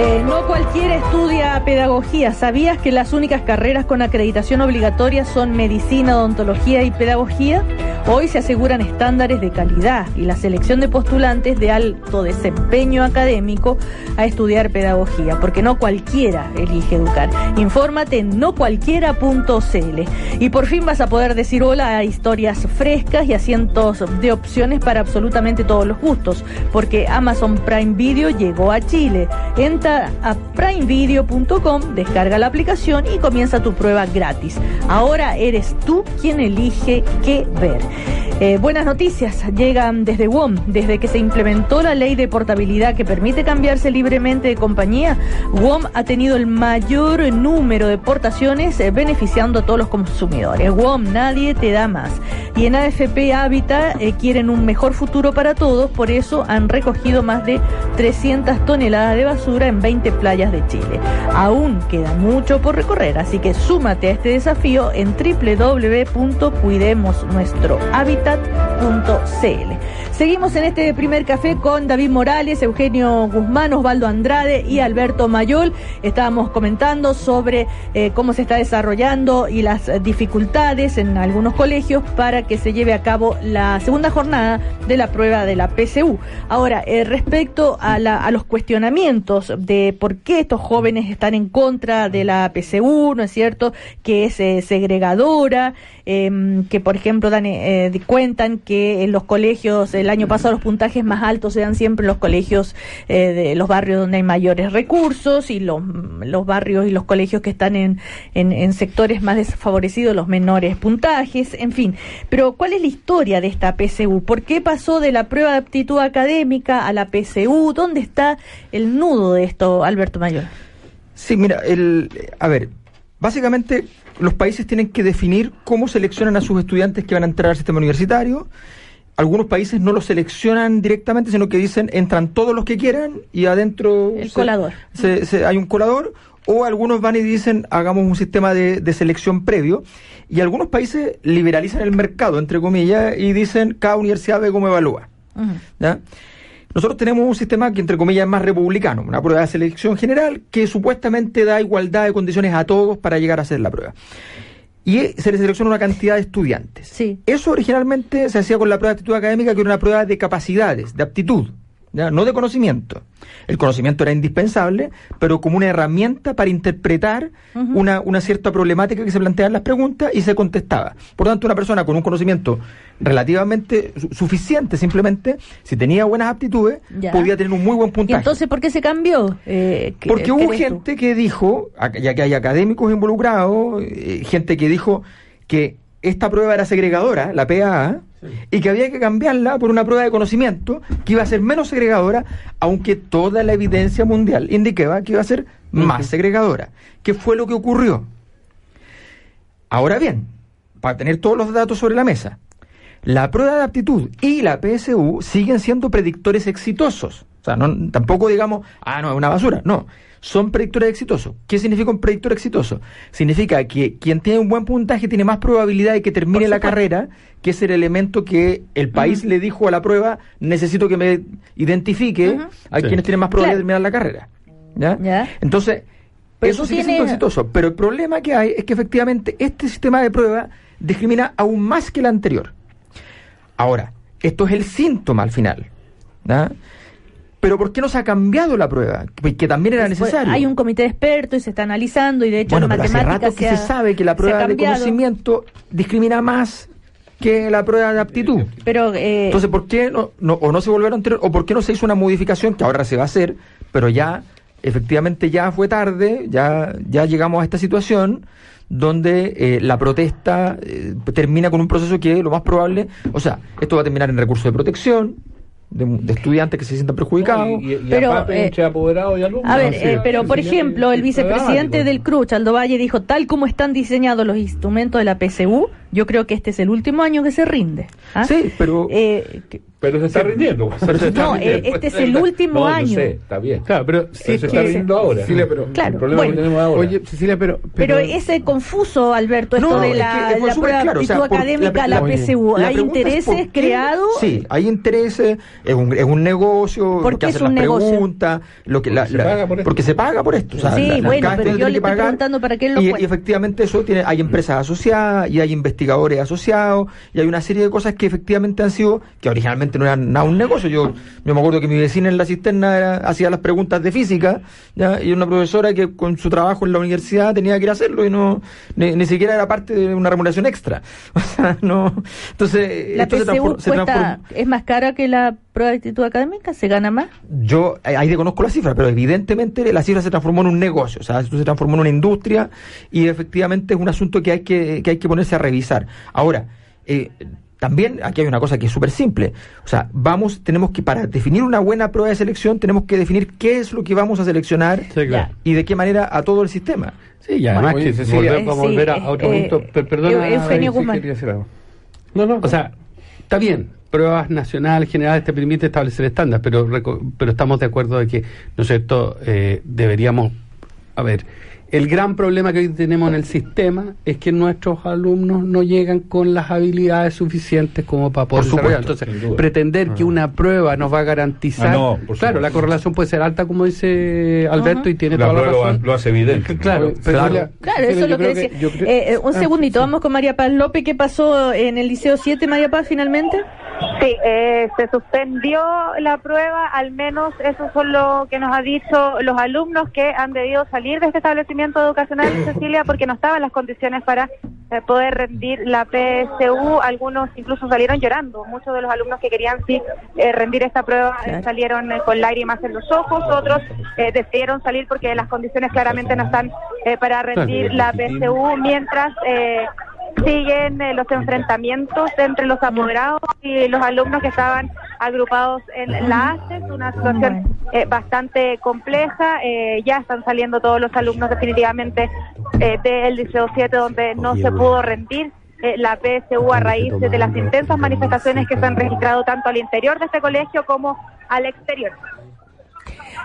Eh, no cualquiera estudia pedagogía. ¿Sabías que las únicas carreras con acreditación obligatoria son medicina, odontología y pedagogía? Hoy se aseguran estándares de calidad y la selección de postulantes de alto desempeño académico a estudiar pedagogía, porque no cualquiera elige educar. Infórmate en nocualquiera.cl y por fin vas a poder decir hola a historias frescas y a cientos de opciones para absolutamente todos los gustos, porque Amazon Prime Video llegó a Chile. Entra a primevideo.com, descarga la aplicación y comienza tu prueba gratis. Ahora eres tú quien elige qué ver. Eh, buenas noticias llegan desde WOM. Desde que se implementó la ley de portabilidad que permite cambiarse libremente de compañía, WOM ha tenido el mayor número de portaciones eh, beneficiando a todos los consumidores. WOM, nadie te da más. Y en AFP Habitat eh, quieren un mejor futuro para todos, por eso han recogido más de 300 toneladas de basura en 20 playas de Chile. Aún queda mucho por recorrer, así que súmate a este desafío en www.cuidemosnuestrohabitat.cl. Seguimos en este primer café con David Morales, Eugenio Guzmán, Osvaldo Andrade y Alberto Mayol. Estábamos comentando sobre eh, cómo se está desarrollando y las dificultades en algunos colegios para que se lleve a cabo la segunda jornada de la prueba de la PCU. Ahora, eh, respecto a, los cuestionamientos por qué estos jóvenes están en contra de la PCU, ¿no es cierto? Que es eh, segregadora, em, que por ejemplo dan, cuentan que en los colegios el año pasado los puntajes más altos se dan siempre en los colegios eh, de los barrios donde hay mayores recursos y los, los barrios y los colegios que están en, en, sectores más desfavorecidos, los menores puntajes, en fin. Pero ¿cuál es la historia de esta PCU? ¿Por qué pasó de la prueba de aptitud académica a la PCU? ¿Dónde está el nudo de esto, Alberto Mayor? Sí, mira, el, a ver, básicamente los países tienen que definir cómo seleccionan a sus estudiantes que van a entrar al sistema universitario algunos países no lo seleccionan directamente, sino que dicen entran todos los que quieran y adentro el colador. hay un colador, o algunos van y dicen hagamos un sistema de, selección previo, y algunos países liberalizan el mercado, entre comillas, y dicen cada universidad ve cómo evalúa. Nosotros tenemos un sistema que, entre comillas, es más republicano, una prueba de selección general que supuestamente da igualdad de condiciones a todos para llegar a hacer la prueba y se le selecciona una cantidad de estudiantes. Sí. Eso originalmente se hacía con la prueba de actitud académica, que era una prueba de capacidades, de aptitud, no de conocimiento. El conocimiento era indispensable, pero como una herramienta para interpretar una, una, cierta problemática que se planteaba en las preguntas y se contestaba. Por lo tanto, una persona con un conocimiento relativamente suficiente, simplemente, si tenía buenas aptitudes, podía tener un muy buen puntaje. ¿Y entonces por qué se cambió? Eh, Porque hubo gente que dijo, ya que hay académicos involucrados, eh, gente que dijo que esta prueba era segregadora, la PAA, y que había que cambiarla por una prueba de conocimiento que iba a ser menos segregadora, aunque toda la evidencia mundial indicaba que iba a ser más segregadora. ¿Qué fue lo que ocurrió? Ahora bien, para tener todos los datos sobre la mesa, la prueba de aptitud y la PSU siguen siendo predictores exitosos. O sea, no, tampoco digamos, ah, no, es una basura. No, son predictores exitosos. ¿Qué significa un predictor exitoso? Significa que quien tiene un buen puntaje tiene más probabilidad de que termine la carrera, que es el elemento que el país le dijo a la prueba, necesito que me identifique a quienes tienen más probabilidad de terminar la carrera. ¿Ya? Entonces, eso sigue siendo exitoso. Pero el problema que hay es que efectivamente este sistema de prueba discrimina aún más que el anterior. Ahora, esto es el síntoma al final. ¿ya? Pero ¿por qué no se ha cambiado la prueba? Que también era necesario. Hay un comité de expertos y se está analizando y de hecho bueno, en hace rato que se, sabe que la prueba de conocimiento discrimina más que la prueba de aptitud. Pero eh, entonces ¿por qué no, o no se volvieron anterior o por qué no se hizo una modificación que ahora se va a hacer, pero ya efectivamente ya fue tarde, ya ya llegamos a esta situación donde eh, la protesta eh, termina con un proceso que lo más probable, o sea, esto va a terminar en recurso de protección, de, estudiantes que se sientan perjudicados. pero, eh, A ver, eh, pero por ejemplo, el vicepresidente del CRUCH, Aldo Valle, dijo, tal como están diseñados los instrumentos de la PSU, yo creo que este es el último año que se rinde. ¿ah? Sí, pero... Eh, pero se está rindiendo. no, este es el último año. está bien. Claro, pero, se está rindiendo ahora. pero, claro, el problema que tenemos ahora. Oye, Cecilia, pero, pero... ese confuso, Alberto, esto de la, la prueba claro, académica, la, PSU. ¿Hay intereses creados? Sí, hay intereses, es un, es un negocio, ¿Por qué es un negocio? lo que, se paga por. Porque se paga por esto. O sea, sí, bueno, pero yo le estoy preguntando para qué lo y efectivamente eso tiene, hay empresas asociadas y hay investigadores asociados y hay una serie de cosas que efectivamente han sido, que originalmente no eran nada un negocio. Yo, me acuerdo que mi vecina en la cisterna hacía las preguntas de física ¿ya? y una profesora que con su trabajo en la universidad tenía que ir a hacerlo y no ni, siquiera era parte de una remuneración extra. O sea, no. Entonces, la esto se, ¿Es más cara que la prueba de actitud académica? ¿Se gana más? Yo ahí desconozco la cifra, pero evidentemente la cifra se transformó en un negocio, o sea, esto se transformó en una industria y efectivamente es un asunto que hay que, que, hay que ponerse a revisar. Ahora, eh, también aquí hay una cosa que es súper simple. O sea, vamos, tenemos que, para definir una buena prueba de selección, tenemos que definir qué es lo que vamos a seleccionar y de qué manera a todo el sistema. Sí, y además que volver, volver a, otro eh, punto. perdona, Eugenio No, no, o sea, está bien, pruebas nacionales generales te permite establecer estándares, pero, pero estamos de acuerdo de que, ¿no es cierto?, eh, deberíamos, a ver, el gran problema que hoy tenemos en el sistema es que nuestros alumnos no llegan con las habilidades suficientes como para poder Por supuesto, desarrollar. sin Entonces, duda. pretender que Ah. una prueba nos va a garantizar. Ah, no, por claro, la correlación puede ser alta, como dice Alberto, y tiene La toda la prueba razón. lo hace evidente. Claro, pero Claro. ya- Claro, pero eso es lo que decía. yo creo- Eh, eh, un Ah, segundito, vamos con María Paz López. ¿Qué pasó en el Liceo 7, María Paz, finalmente? Sí, eh, se suspendió la prueba, al menos eso es lo que nos ha dicho los alumnos que han debido salir de este establecimiento educacional, Cecilia, porque no estaban las condiciones para eh, poder rendir la PSU. Algunos incluso salieron llorando. Muchos de los alumnos que querían sí eh, rendir esta prueba eh, salieron eh, con lágrimas en los ojos. Otros eh, decidieron salir porque las condiciones claramente no están eh, para rendir la PSU, mientras... Siguen eh, los enfrentamientos entre los apoderados y los alumnos que estaban agrupados en la ACES, una situación eh, bastante compleja. eh, ya están saliendo todos los alumnos definitivamente eh, del Liceo 7 donde no se pudo rendir eh, la PSU a raíz de las intensas manifestaciones que se han registrado tanto al interior de este colegio como al exterior.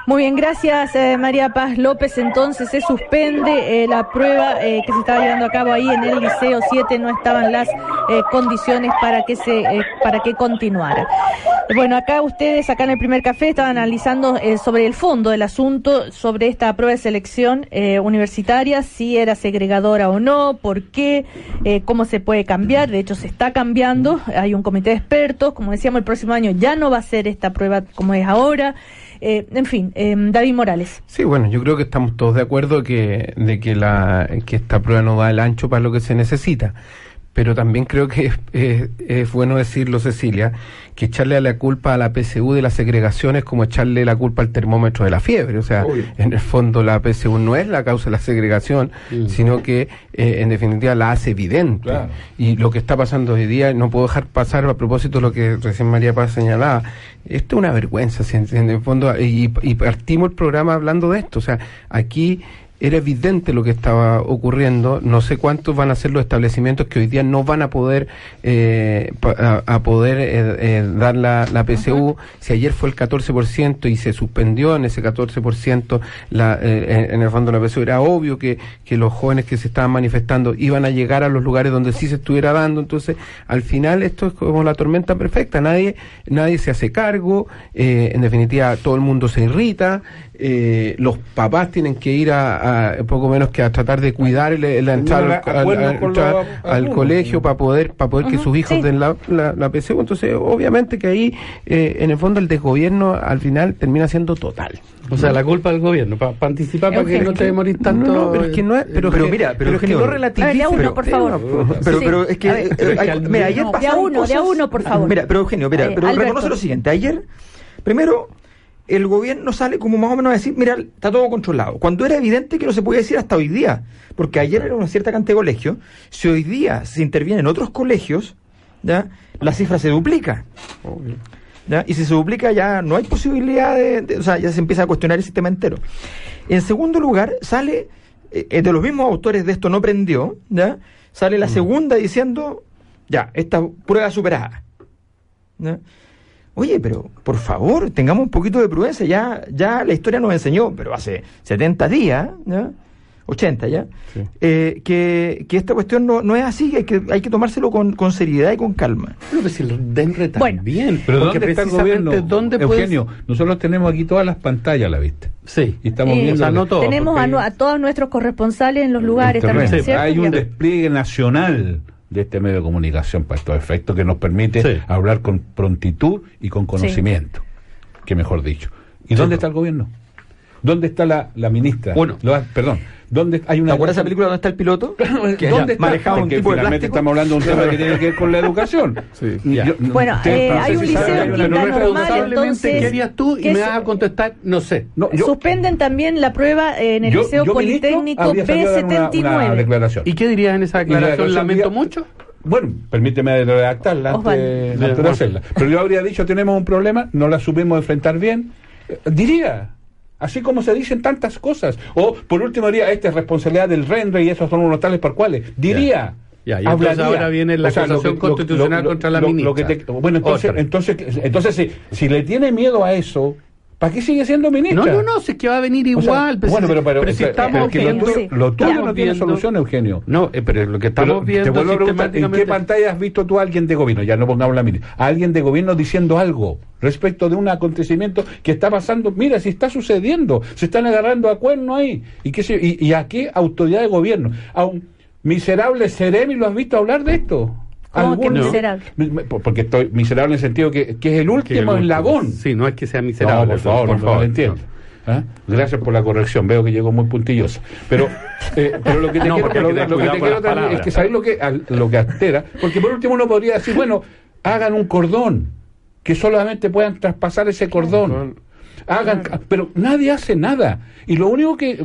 Muy bien, gracias eh, María Paz López. Entonces se suspende eh, la prueba eh, que se estaba llevando a cabo ahí en el Liceo 7. No estaban las eh, condiciones para que se para que continuara. Bueno, acá ustedes, acá en el primer café, estaban analizando sobre el fondo del asunto, sobre esta prueba de selección universitaria, si era segregadora o no, por qué, cómo se puede cambiar. De hecho, se está cambiando. Hay un comité de expertos. Como decíamos, el próximo año ya no va a ser esta prueba como es ahora. Eh, en fin, eh, David Morales. Sí, bueno, yo creo que estamos todos de acuerdo que, de que, la, que esta prueba no da el ancho para lo que se necesita. Pero también creo que es, es- es bueno decirlo, Cecilia, que echarle la culpa a la PSU de la segregación es como echarle la culpa al termómetro de la fiebre. O sea, Obvio. en el fondo la PSU no es la causa de la segregación, sino que eh, en definitiva la hace evidente. Claro. Y lo que está pasando hoy día, no puedo dejar pasar a propósito de lo que recién María Paz señalaba, esto es una vergüenza, si en, en el fondo, y, y partimos el programa hablando de esto, o sea, aquí era evidente lo que estaba ocurriendo, no sé cuántos van a ser los establecimientos que hoy día no van a poder eh, pa- a, a poder eh, eh, dar la, la PSU, si ayer fue el 14% y se suspendió en ese 14% la, eh, en, en el fondo la PSU, era obvio que, que los jóvenes que se estaban manifestando iban a llegar a los lugares donde sí se estuviera dando, entonces al final esto es como la tormenta perfecta, nadie, nadie se hace cargo, eh, en definitiva todo el mundo se irrita, eh, los papás tienen que ir a, a poco menos que a tratar de cuidar el- la entrada al, al- al- entrar al colegio para poder para poder que Ujú, sus hijos sí. den la, la, la PSU. entonces obviamente que ahí eh, en el fondo el desgobierno al final termina siendo total O sea, la culpa del gobierno, para anticipar, para que no te demorís tanto. no, no, pero es que no es pero, Pero que- mira, pero es que no relativiza uno, por favor. Pero, Sí. pero es que, ver, eh, pero que hay- mira, ayer No, de a uno, de a cosas- uno, por favor. Mira, pero Eugenio, mira, Eh, pero Alberto. reconoce lo siguiente. Ayer, primero, el gobierno sale como más o menos a decir, mira, está todo controlado. Cuando era evidente que no se podía decir hasta hoy día, porque ayer era una cierta cantidad de colegios, si hoy día se interviene en otros colegios, ¿ya? la cifra se duplica. ¿ya? Y si se duplica ya no hay posibilidad de, de- o sea, ya se empieza a cuestionar el sistema entero. En segundo lugar, sale, eh, eh, de los mismos autores de esto no prendió, ¿ya? sale la segunda diciendo, ya, esta prueba superada. ¿ya? Oye, pero por favor, tengamos un poquito de prudencia. Ya, ya la historia nos enseñó, pero hace 70 días, ¿ya? 80 ya, eh, que, que esta cuestión no, no es así, que hay que, hay que tomárselo con, con seriedad y con calma. Pero que si el DENRE Bueno. también. Pero porque ¿dónde está el gobierno? ¿dónde puedes- Eugenio, nosotros tenemos aquí todas las pantallas a la vista. Sí. Y estamos Eh, viendo... o sea, no todo, Tenemos a, porque- nu- a todos nuestros corresponsales en los lugares también, ¿cierto? Hay un despliegue nacional de este medio de comunicación para estos efectos que nos permite Sí. hablar con prontitud y con conocimiento, que mejor dicho. ¿Y dónde está el gobierno? ¿Dónde está la, la ministra? Bueno. Lo- perdón, ¿dónde hay una ¿Te acuerdas esa película donde está el piloto? Que ¿Dónde está? manejaba un Porque tipo de finalmente plástico. estamos hablando de un tema que tiene que ver con la educación. Ya. yo- no- Bueno, eh, hay un sabe, liceo hay en una- pero Normal, entonces- ¿Qué harías tú? Y ¿qué me vas a contestar, no sé. No, yo- Suspenden también la prueba en el yo- Liceo Politécnico habría salido a dar una- B79. una declaración. ¿Y qué dirías en esa la declaración? declaración Lamento diría- mucho. Bueno, permíteme redactarla antes de hacerla. Pero yo habría dicho, tenemos un problema, no la supimos enfrentar bien. Eh, Diría, así como se dicen tantas cosas. O, por último, diría, esta es responsabilidad del RENRE y esos son unos tales por cuales. Diría. Ya, y entonces ahora viene la O sea, lo acusación que- lo- constitucional lo- contra la ministra. que te- bueno, entonces, Otra. entonces, entonces si, si le tiene miedo a eso, ¿Para qué sigue siendo ministra? No, no, no, si es que va a venir O sea, igual. pero bueno, pero, pero, si pero- estamos que lo tuyo, lo tuyo no tiene solución, Eugenio. No, eh, pero lo que estamos Pero viendo te vuelvo a preguntar, ¿en qué pantalla has visto tú a alguien de gobierno? Ya no pongamos la ministra. A alguien de gobierno diciendo algo respecto de un acontecimiento que está pasando. Mira, si está sucediendo, se están agarrando a cuerno ahí. ¿Y, qué se- y, y a qué autoridad de gobierno? A un miserable Ceremi lo has visto hablar de esto. ¿Cómo que ¿Alguno? miserable? Mi- mi- Porque estoy miserable en el sentido que, que es el último Que el eslabón. Sí, no es que sea miserable. No, por favor, por favor, entiendo. ¿Ah? Gracias por la corrección, veo que llegó muy puntillosa. Pero, eh, pero lo que te No, quiero, lo, lo que te quiero también es que sabes lo que, al- lo que altera, porque por último uno podría decir, bueno, hagan un cordón, que solamente puedan traspasar ese cordón. Hagan, pero nadie hace nada. Y lo único que.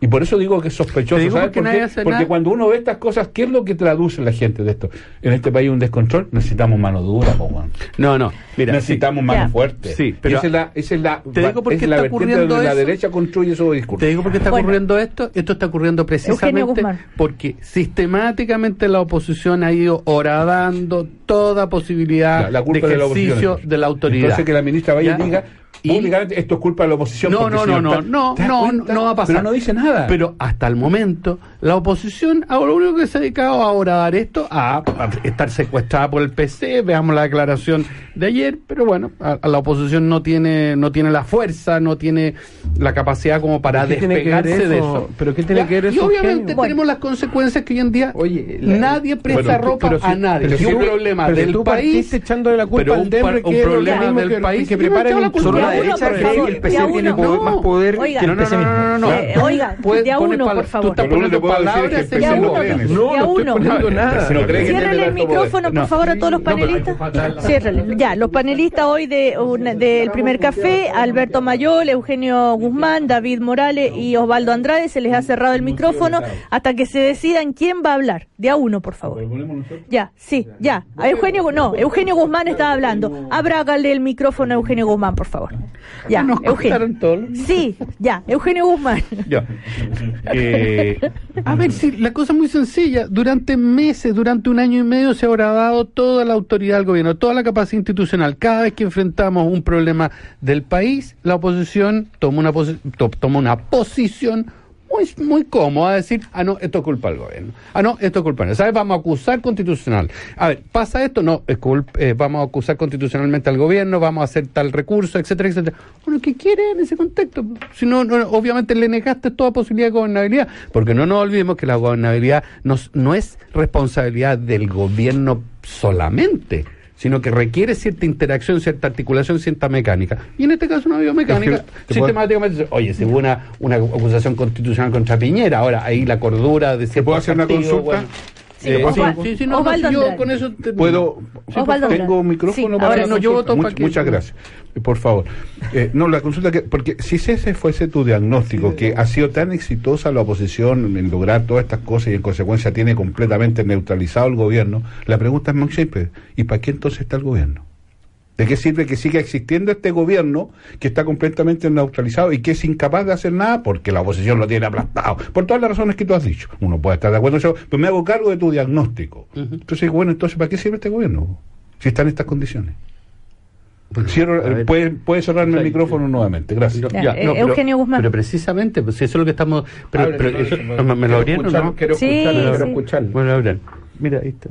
Y por eso digo que es sospechoso. ¿sabes porque nadie hace Porque nada. cuando uno ve estas cosas, ¿qué es lo que traduce la gente de esto? En este país un descontrol, necesitamos mano dura, po. No, no. Mira, necesitamos sí. mano Ya. fuerte. Sí, Y pero- esa es la, esa es la, Te digo por es qué la está vertiente ocurriendo donde la eso. derecha construye su discurso. Te digo por qué está Bueno. ocurriendo esto. Esto está ocurriendo precisamente porque sistemáticamente la oposición ha ido horadando toda posibilidad La- la culpa de de la ejercicio de la autoridad. Entonces que la ministra vaya ¿Ya? y diga públicamente esto es culpa de la oposición. No, no, no, no, no, ¿te das no, no va a pasar. Pero no dice nada. Pero hasta el momento, la oposición, ahora lo único que se ha dedicado ahora a dar esto, a, a estar secuestrada por el PC, veamos la declaración de ayer, pero bueno, a, a la oposición no tiene, no tiene la fuerza, no tiene la capacidad como para ¿Pero qué tiene que ver despegarse de eso? ¿Pero qué tiene Ya, que ver Y eso, obviamente Eugenio? tenemos las consecuencias que hoy en día la- nadie presta Bueno, ropa pero si- a nadie. pero Si un problema pero si del tú país, partiste echándole la culpa pero al un, que un problema del país, que prepara la culpa la derecha por cree favor, que el de PC a tiene más poder Oiga. que el PC mismo. no, no, no. Eh, oiga, de a uno, por favor. Tú estás poniendo palabras en no No, no estoy poniendo nada. Ciérrale el micrófono, por favor, a todos los panelistas. Ciérrale. Ya, los panelistas hoy del primer café, Alberto Mayol, Eugenio Guzmán, David Morales y Osvaldo Andrade, se les ha cerrado el micrófono hasta que se decidan quién va a hablar. De a uno, por favor. Ya, sí, ya. A Eugenio, no, Eugenio Guzmán estaba hablando. Abrágale el micrófono a Eugenio Guzmán, por favor. Ya, Nos Eugenio. Sí, ya, Eugenio Guzmán. Ya. Eh, a ver, sí, la cosa es muy sencilla. Durante meses, durante un año y medio, se habrá dado toda la autoridad del gobierno, toda la capacidad institucional. Cada vez que enfrentamos un problema del país, la oposición toma una, posi- to- toma una posición muy, muy cómoda, decir, ah, no, esto es culpa del gobierno. Ah, no, esto es culpa de ¿Sabes? Vamos a acusar constitucional. A ver, ¿pasa esto? No, es culp- eh, vamos a acusar constitucionalmente al gobierno, vamos a hacer tal recurso, etcétera, etcétera. Bueno, ¿qué quiere en ese contexto? Si no, no, obviamente le negaste toda posibilidad de gobernabilidad, porque no nos olvidemos que la gobernabilidad no, s- no es responsabilidad del gobierno solamente sino que requiere cierta interacción, cierta articulación, cierta mecánica. Y en este caso no ha habido mecánica. Es que- Sistemáticamente, oye, si hubo una, una acusación constitucional contra Piñera, ahora ahí la cordura de ¿Te puedo hacer una consulta? Sí, Eh, Osval- sí, sí, no, no, Osvaldo yo con eso te- ¿Puedo? Osvaldo ¿Tengo un micrófono para ahora no, yo voto Much- para que- Muchas gracias. Por favor. Eh, no, la consulta que... Porque si ese fuese tu diagnóstico, que ha sido tan exitosa la oposición en lograr todas estas cosas y en consecuencia tiene completamente neutralizado el gobierno, la pregunta es muy simple. ¿Y para qué entonces está el gobierno? ¿De qué sirve que siga existiendo este gobierno que está completamente neutralizado y que es incapaz de hacer nada porque la oposición lo tiene aplastado? Por todas las razones que tú has dicho. Uno puede estar de acuerdo en eso, pero me hago cargo de tu diagnóstico. Entonces, bueno, entonces, ¿para qué sirve este gobierno? Si está en estas condiciones. Cierro- a ver. puede, puede cerrarme el micrófono nuevamente. Gracias. Ya, eh, Eugenio Guzmán. Pero precisamente, pues si eso es lo que estamos. Pero, pero no, eso, no, ¿me- ¿Me lo quiero abrieron escuchar, no? quiero Sí, escucharlo, quiero sí. Bueno. Mira, ahí está.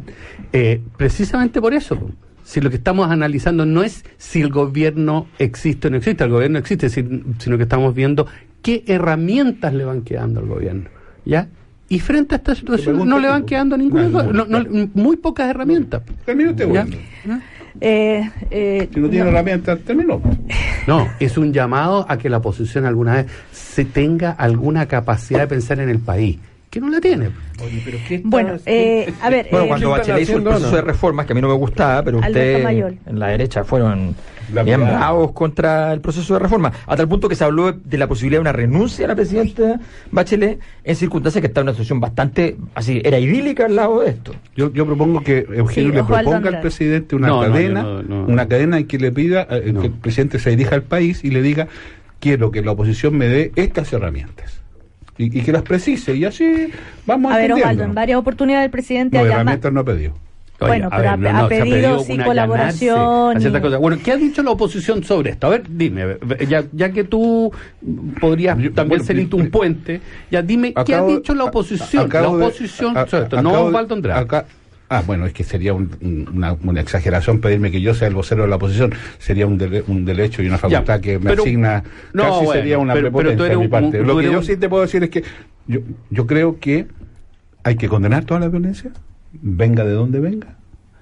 Eh, precisamente por eso. Si lo que estamos analizando no es si el gobierno existe o no existe, el gobierno existe, si- sino que estamos viendo qué herramientas le van quedando al gobierno. ¿Ya? Y frente a esta situación no le van quedando ninguna cosa, no- no- muy pocas herramientas. Este. Eh, eh, Si no tiene herramientas, terminó. No, es un llamado a que la oposición alguna vez se tenga alguna capacidad de pensar en el país, que no la tiene. Bueno, eh, a ver. Bueno, eh, cuando ¿qué Bachelet hizo el proceso de reformas, que a mí no me gustaba, pero ustedes en la derecha fueron La bien bravos contra el proceso de reforma, a tal punto que se habló de la posibilidad de una renuncia a la presidenta Bachelet en circunstancias que está en una situación bastante, así, era idílica al lado de esto. Yo, yo propongo que Eugenio Sí, le proponga al presidente una No, cadena, yo no, no. una cadena en que le pida eh, No. que el presidente se dirija al país y le diga quiero que la oposición me dé estas herramientas y, y que las precise y así vamos a ver. Osvaldo, en varias oportunidades el presidente No, ha llamado. herramientas no ha pedido. Oye, Bueno, a pero ver, ha- no, ha pedido sí colaboración a y- cosas. Bueno, ¿qué ha dicho la oposición sobre esto? A ver, dime, ya, ya que tú podrías también bueno, ser yo- un puente, ya dime, ¿qué ha Acabo- dicho la a- oposición? acabo la de- oposición a- sobre esto, acabo no de- Osvaldo Andrade. Ah, bueno, es que sería un- un- una, una exageración pedirme que yo sea el vocero de la oposición. Sería un, dere- un derecho y una facultad que me pero- asigna. no, casi bueno, sería una pero- prepotencia de mi parte. Lo que yo sí te puedo decir es que yo, yo creo que hay que condenar toda la violencia, venga de donde venga.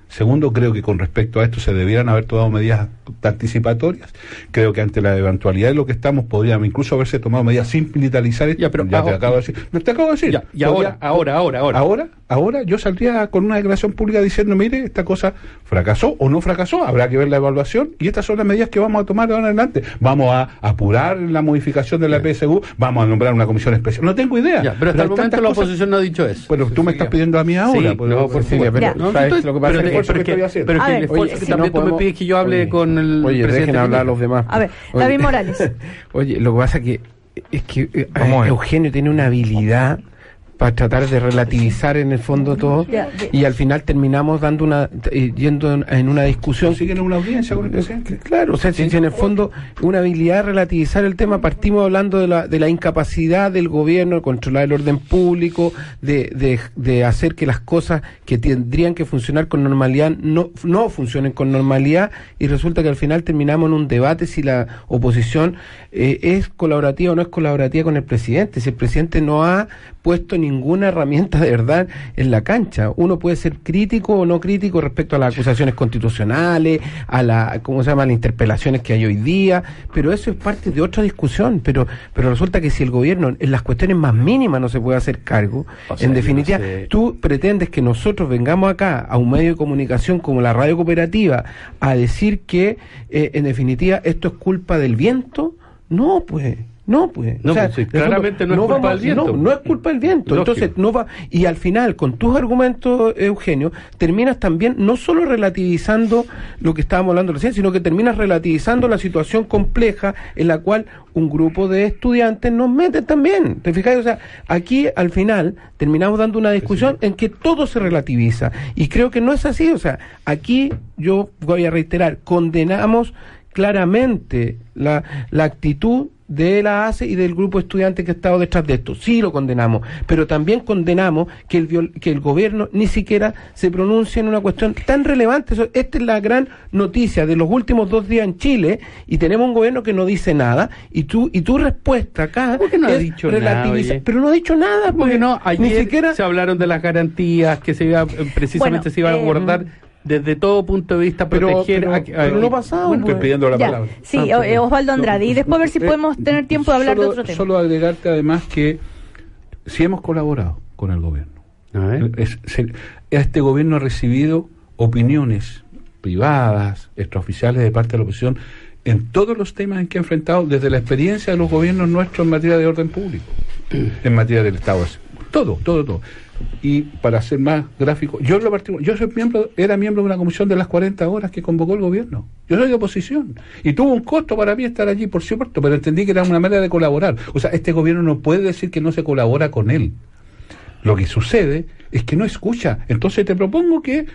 Segundo, creo que con respecto a esto se debieran haber tomado medidas anticipatorias. Creo que ante la eventualidad de lo que estamos, podrían incluso haberse tomado medidas sin militarizar esto. Ya, te ahora- acabo de decir. No te acabo de decir. Ya, y ahora, ahora, ahora, ahora. Ahora, ahora yo saldría con una declaración pública diciendo, mire, esta cosa fracasó o no fracasó, habrá que ver la evaluación y estas son las medidas que vamos a tomar de ahora en adelante. Vamos a apurar la modificación de la PSU, vamos a nombrar una comisión especial. No tengo idea. Ya, pero hasta el momento la cosas- oposición no ha dicho eso. Bueno, tú me estás pidiendo a mí ahora. Sí, pues, no, por Cecilia, favor. pero No, ¿sabes lo que pasa pero es que- pero que- estoy haciendo. pero el esfuerzo Oye, que si también tú me pides que yo hable Oye, con el Oye, presidente dejen hablar a los demás. A ver, Oye, David Morales. Oye, lo que pasa que es que eh. Eugenio tiene una habilidad para tratar de relativizar en el fondo todo y al final terminamos dando una eh, yendo en, una discusión. Siguen en una audiencia con el presidente. Claro, o sea, si, si en el fondo una habilidad de relativizar el tema, partimos hablando de la, de la incapacidad del gobierno de controlar el orden público, de, de, de hacer que las cosas que tendrían que funcionar con normalidad no, no funcionen con normalidad y resulta que al final terminamos en un debate si la oposición eh, es colaborativa o no es colaborativa con el presidente, si el presidente no ha puesto ninguna herramienta de verdad en la cancha. Uno puede ser crítico o no crítico respecto a las acusaciones constitucionales, a la, ¿cómo se llama?, las interpelaciones que hay hoy día, pero eso es parte de otra discusión. Pero, pero resulta que si el gobierno en las cuestiones más mínimas no se puede hacer cargo, O sea, en definitiva, no sé. tú pretendes que nosotros vengamos acá a un medio de comunicación como la radio cooperativa a decir que, eh, en definitiva, esto es culpa del viento. No, pues. No, pues. No, pues sí, claramente no es culpa vamos- del viento. No, no es culpa del viento. Lógico. Entonces, no va. Y al final, con tus argumentos, Eugenio, terminas también no solo relativizando lo que estábamos hablando recién, sino que terminas relativizando la situación compleja en la cual un grupo de estudiantes nos mete también. ¿Te fijas? O sea, aquí al final terminamos dando una discusión en que todo se relativiza. Y creo que no es así. O sea, aquí yo voy a reiterar, condenamos claramente la, la actitud de la ACE y del grupo estudiante que ha estado detrás de esto. Sí lo condenamos, pero también condenamos que el, viol- que el gobierno ni siquiera se pronuncie en una cuestión tan relevante. Eso- esta es la gran noticia de los últimos dos días en Chile y tenemos un gobierno que no dice nada y tu, y tu respuesta acá ¿Por qué no ha es dicho nada, oye? Pero no ha dicho nada. Porque no, ayer ni siquiera se hablaron de las garantías que se iba, eh, precisamente Bueno, se iba a eh, abordar desde todo punto de vista Pero- proteger pero- a- a- pero no ha pasado, Bueno, Estoy pidiendo la Ya. palabra. Sí, Ah, eh, Osvaldo Andrade. Y después a ver si Eh, podemos tener tiempo de hablar de otro tema. Solo agregarte además que si hemos colaborado con el gobierno. A ver. Es- se- este gobierno ha recibido opiniones privadas, extraoficiales de parte de la oposición en todos los temas en que ha enfrentado desde la experiencia de los gobiernos nuestros en materia de orden público, en materia del Estado. Todo, todo, todo. Y para ser más gráfico, yo lo particular- yo soy miembro, era miembro de una comisión de las 40 horas que convocó el gobierno. Yo soy de oposición. Y tuvo un costo para mí estar allí, por cierto, pero entendí que era una manera de colaborar. O sea, este gobierno no puede decir que no se colabora con él. Lo que sucede es que no escucha. Entonces te propongo que,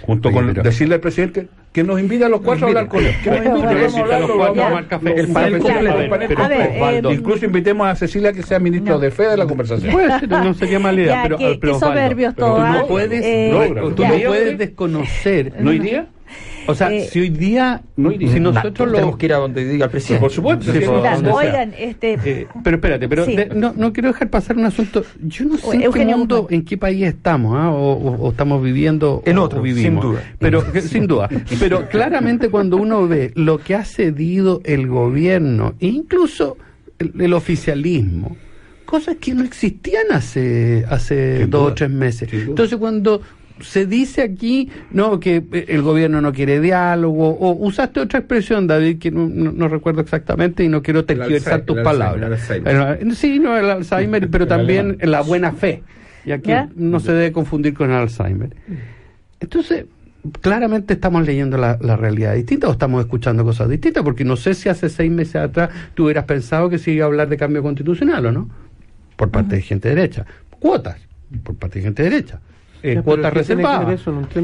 junto Oye, con pero- decirle al presidente que nos invite a los cuatro a hablar con él. Que nos invite, vamos a hablar, los lo cuatro a- tomar café. El panel completo, el panel completo. Incluso invitemos a Cecilia que sea ministro No. de fe de la conversación. Puede ser, no sería mala idea, Ya, pero, soberbios pero todos, tú no puedes, no, tú ya. no puedes desconocer. ¿No iría? O sea, Eh, si hoy día, no iría. si nosotros lo... tenemos que ir a donde diga el presidente. Por supuesto, Sí, sí, oigan, este, Eh, pero espérate, pero Sí. de- no, no quiero dejar pasar un asunto. Yo no sé en qué mundo, en qué país estamos, ¿ah? o, o- o estamos viviendo En otro, o vivimos. sin duda. Pero que- sin duda. Pero claramente cuando uno ve lo que ha cedido el gobierno, e incluso el, el oficialismo, cosas que no existían hace hace Sin dos duda, o tres meses. Entonces cuando se dice aquí no que eh, el gobierno no quiere diálogo o usaste otra expresión David que no, no- no recuerdo exactamente y no quiero tergiversar tus palabras. sí no el Alzheimer pero también la buena fe. Ya que ¿Ya? no se debe confundir con el Alzheimer. Entonces claramente estamos leyendo la, la realidad distinta o estamos escuchando cosas distintas porque no sé si hace seis meses atrás tú hubieras pensado que se iba a hablar de cambio constitucional o no por parte de gente derecha. Cuotas por parte de gente derecha eh, Ya.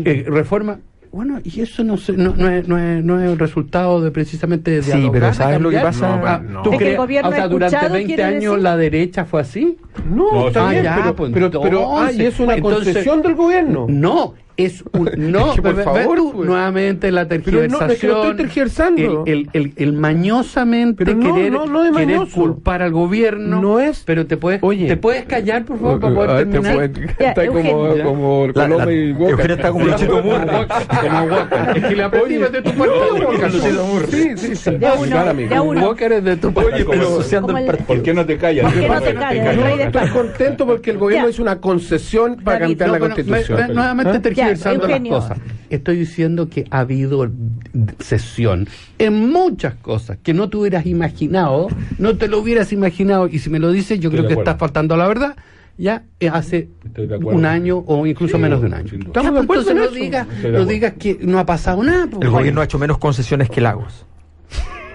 Eh, reforma. Bueno, y eso no, se- no, no, es, no, es, no es el resultado de precisamente de Sí, pero ¿sabes lo que pasa? No, no. ¿tú Es que el crees- gobierno o sea, ha durante escuchado, 20 quiere años decir. la derecha fue así. No, No, está Ah, bien, ya, pero, pues, pero, pero, ah, y es una entonces- concesión del gobierno. No, es un, no, Es que, por ve- ve favor, tú pues. nuevamente la Pero no, es que no tergiversación. estoy tergiversando. El, el, el, el mañosamente Pero no, querer, no, no de querer culpar al gobierno. No es- Pero te puedes, Oye. te puedes callar, por favor, para poder Ah, te terminar. fue- Ya, está como, Eugenio. como La- Coloma la- y Walker. Eugenia está como Luchito Walker. Es que le aprendí Oye, de tu parte. no, Luchito Moore. Sí, sí, sí. De uno. Walker es de tu parte. Oye, pero Asociando Como el el- partido. ¿por qué no te callas? ¿Por qué no te callas? Estoy contento porque el gobierno Ya. hizo una concesión para cambiar la constitución. me- me- nuevamente ¿Ah? Tergiversando las cosas. Estoy diciendo que ha habido sesión en muchas cosas que no te hubieras imaginado, no te lo hubieras imaginado, y si me lo dices, yo Estoy creo que estás faltando a la verdad. Ya eh, hace un año o incluso Sí, menos de un año. Estamos de pues, acuerdo entonces en no digas, no digas que no ha pasado nada. pues. El gobierno ha hecho menos concesiones que Lagos.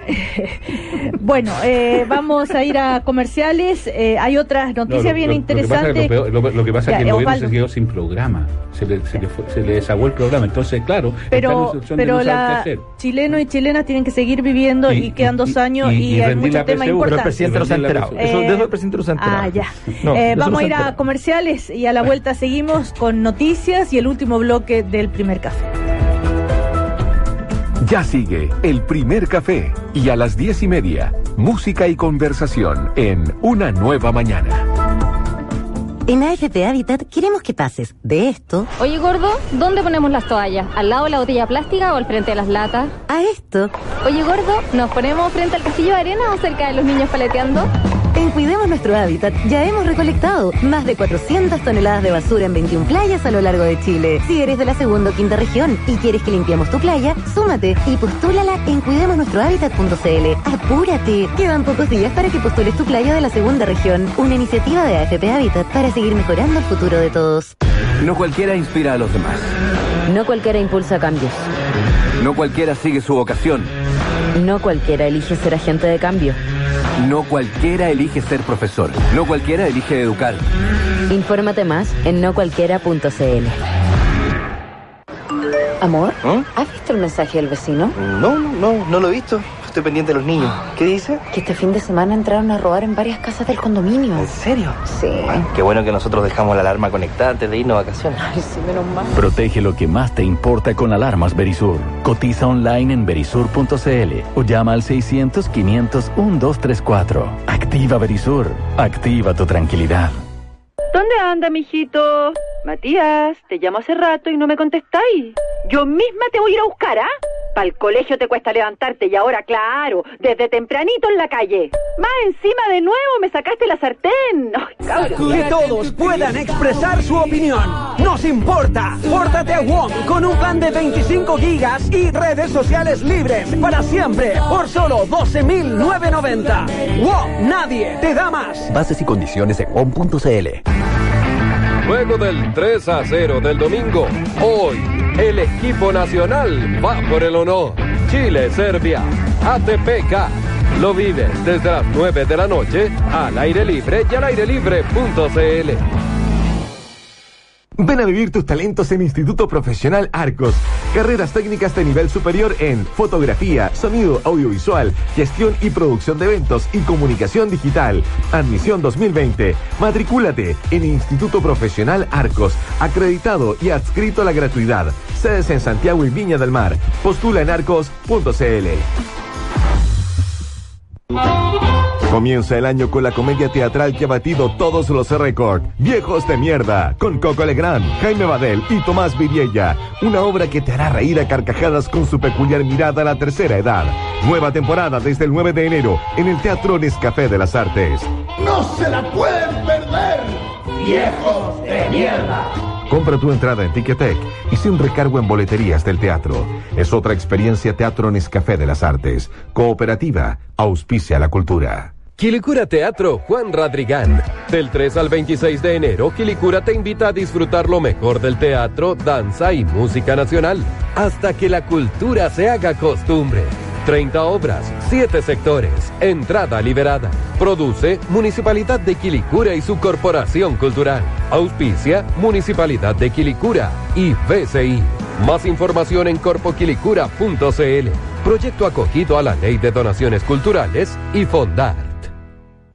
Bueno, eh, vamos a ir a comerciales. Eh, hay otras No, noticias lo- bien lo- interesantes. lo que pasa es que el gobierno Osvaldo. se quedó sin programa. Se le, se le fue- se le desagüó el programa. Entonces, claro, está en pero situación de pero no la chilenos y chilenas tienen que seguir viviendo y, Y- quedan dos años y, y- y hay muchos temas Pero el importantes. presidente no se ha enterado. Eh, Eso, de eso el presidente no se ha enterado. Ah, ya. No, Eh, vamos a ir a comerciales y a la vuelta seguimos con noticias y el último bloque del primer café. Ya sigue el primer café y a las diez y media, música y conversación en Una Nueva Mañana. En AFP Habitat queremos que pases de esto Oye, gordo, ¿dónde ponemos las toallas? ¿Al lado de la botella plástica o al frente de las latas? a esto. Oye, gordo, ¿nos ponemos frente al castillo de arena o cerca de los niños paleteando? En Cuidemos Nuestro Hábitat ya hemos recolectado más de 400 toneladas de basura en 21 playas a lo largo de Chile. Si eres de la segunda o quinta región y quieres que limpiemos tu playa, súmate y postúlala en cuidemosnuestrohabitat.cl. ¡Apúrate! Quedan pocos días para que postules tu playa de la segunda región. Una iniciativa de AFP Habitat para seguir mejorando el futuro de todos. No cualquiera inspira a los demás. No cualquiera impulsa cambios. No cualquiera sigue su vocación. No cualquiera elige ser agente de cambio. No cualquiera elige ser profesor. No cualquiera elige educar. Infórmate más en nocualquiera.cl. Amor, ¿has visto el mensaje del vecino? No, no, no lo he visto. Estoy pendiente de los niños. ¿Qué dice? Que este fin de semana entraron a robar en varias casas del condominio. ¿En serio? Sí. Ay, qué bueno que nosotros dejamos la alarma conectada antes de irnos a vacaciones. Ay, sí, menos mal. Protege lo que más te importa con alarmas Verisur. Cotiza online en verisur.cl o llama al 600-500-1234. Activa Verisur. Activa tu tranquilidad. ¿Dónde anda, mijito? Matías, te llamo hace rato y no me contestáis. Yo misma te voy a ir a buscar, ¿ah? Para el colegio te cuesta levantarte y ahora, claro, desde tempranito en la calle. Más encima de nuevo me sacaste la sartén. Que todos puedan expresar su opinión. Nos importa. Pórtate a WOM con un plan de 25 gigas y redes sociales libres para siempre por solo 12.990. WOM, nadie te da más. Bases y condiciones en WOM.cl. Luego del 3 a 0 del domingo, hoy el equipo nacional va por el honor. Chile-Serbia, ATPK. Lo vives desde las 9 de la noche al aire libre y al airelibre.cl. Ven a vivir tus talentos en Instituto Profesional Arcos. Carreras técnicas de nivel superior en fotografía, sonido audiovisual, gestión y producción de eventos y comunicación digital. Admisión 2020. Matricúlate en Instituto Profesional Arcos, acreditado y adscrito a la gratuidad. Sedes en Santiago y Viña del Mar. Postula en arcos.cl. Comienza el año con la comedia teatral que ha batido todos los récords. Viejos de mierda, con Coco Legrand, Jaime Badel y Tomás Viriella. Una obra que te hará reír a carcajadas con su peculiar mirada a la tercera edad. Nueva temporada desde el 9 de enero en el Teatro Nescafé de las Artes. ¡No se la pueden perder! ¡Viejos de mierda! Compra tu entrada en Ticketek y sin recargo en boleterías del teatro. Es otra experiencia Teatro Nescafé de las Artes. Cooperativa, auspicia la cultura. Quilicura Teatro Juan Radrigán. Del 3 al 26 de enero, Quilicura te invita a disfrutar lo mejor del teatro, danza y música nacional. Hasta que la cultura se haga costumbre. 30 obras, 7 sectores, entrada liberada. Produce Municipalidad de Quilicura y su Corporación Cultural. Auspicia Municipalidad de Quilicura y BCI. Más información en corpoquilicura.cl. Proyecto acogido a la Ley de Donaciones Culturales y Fondar.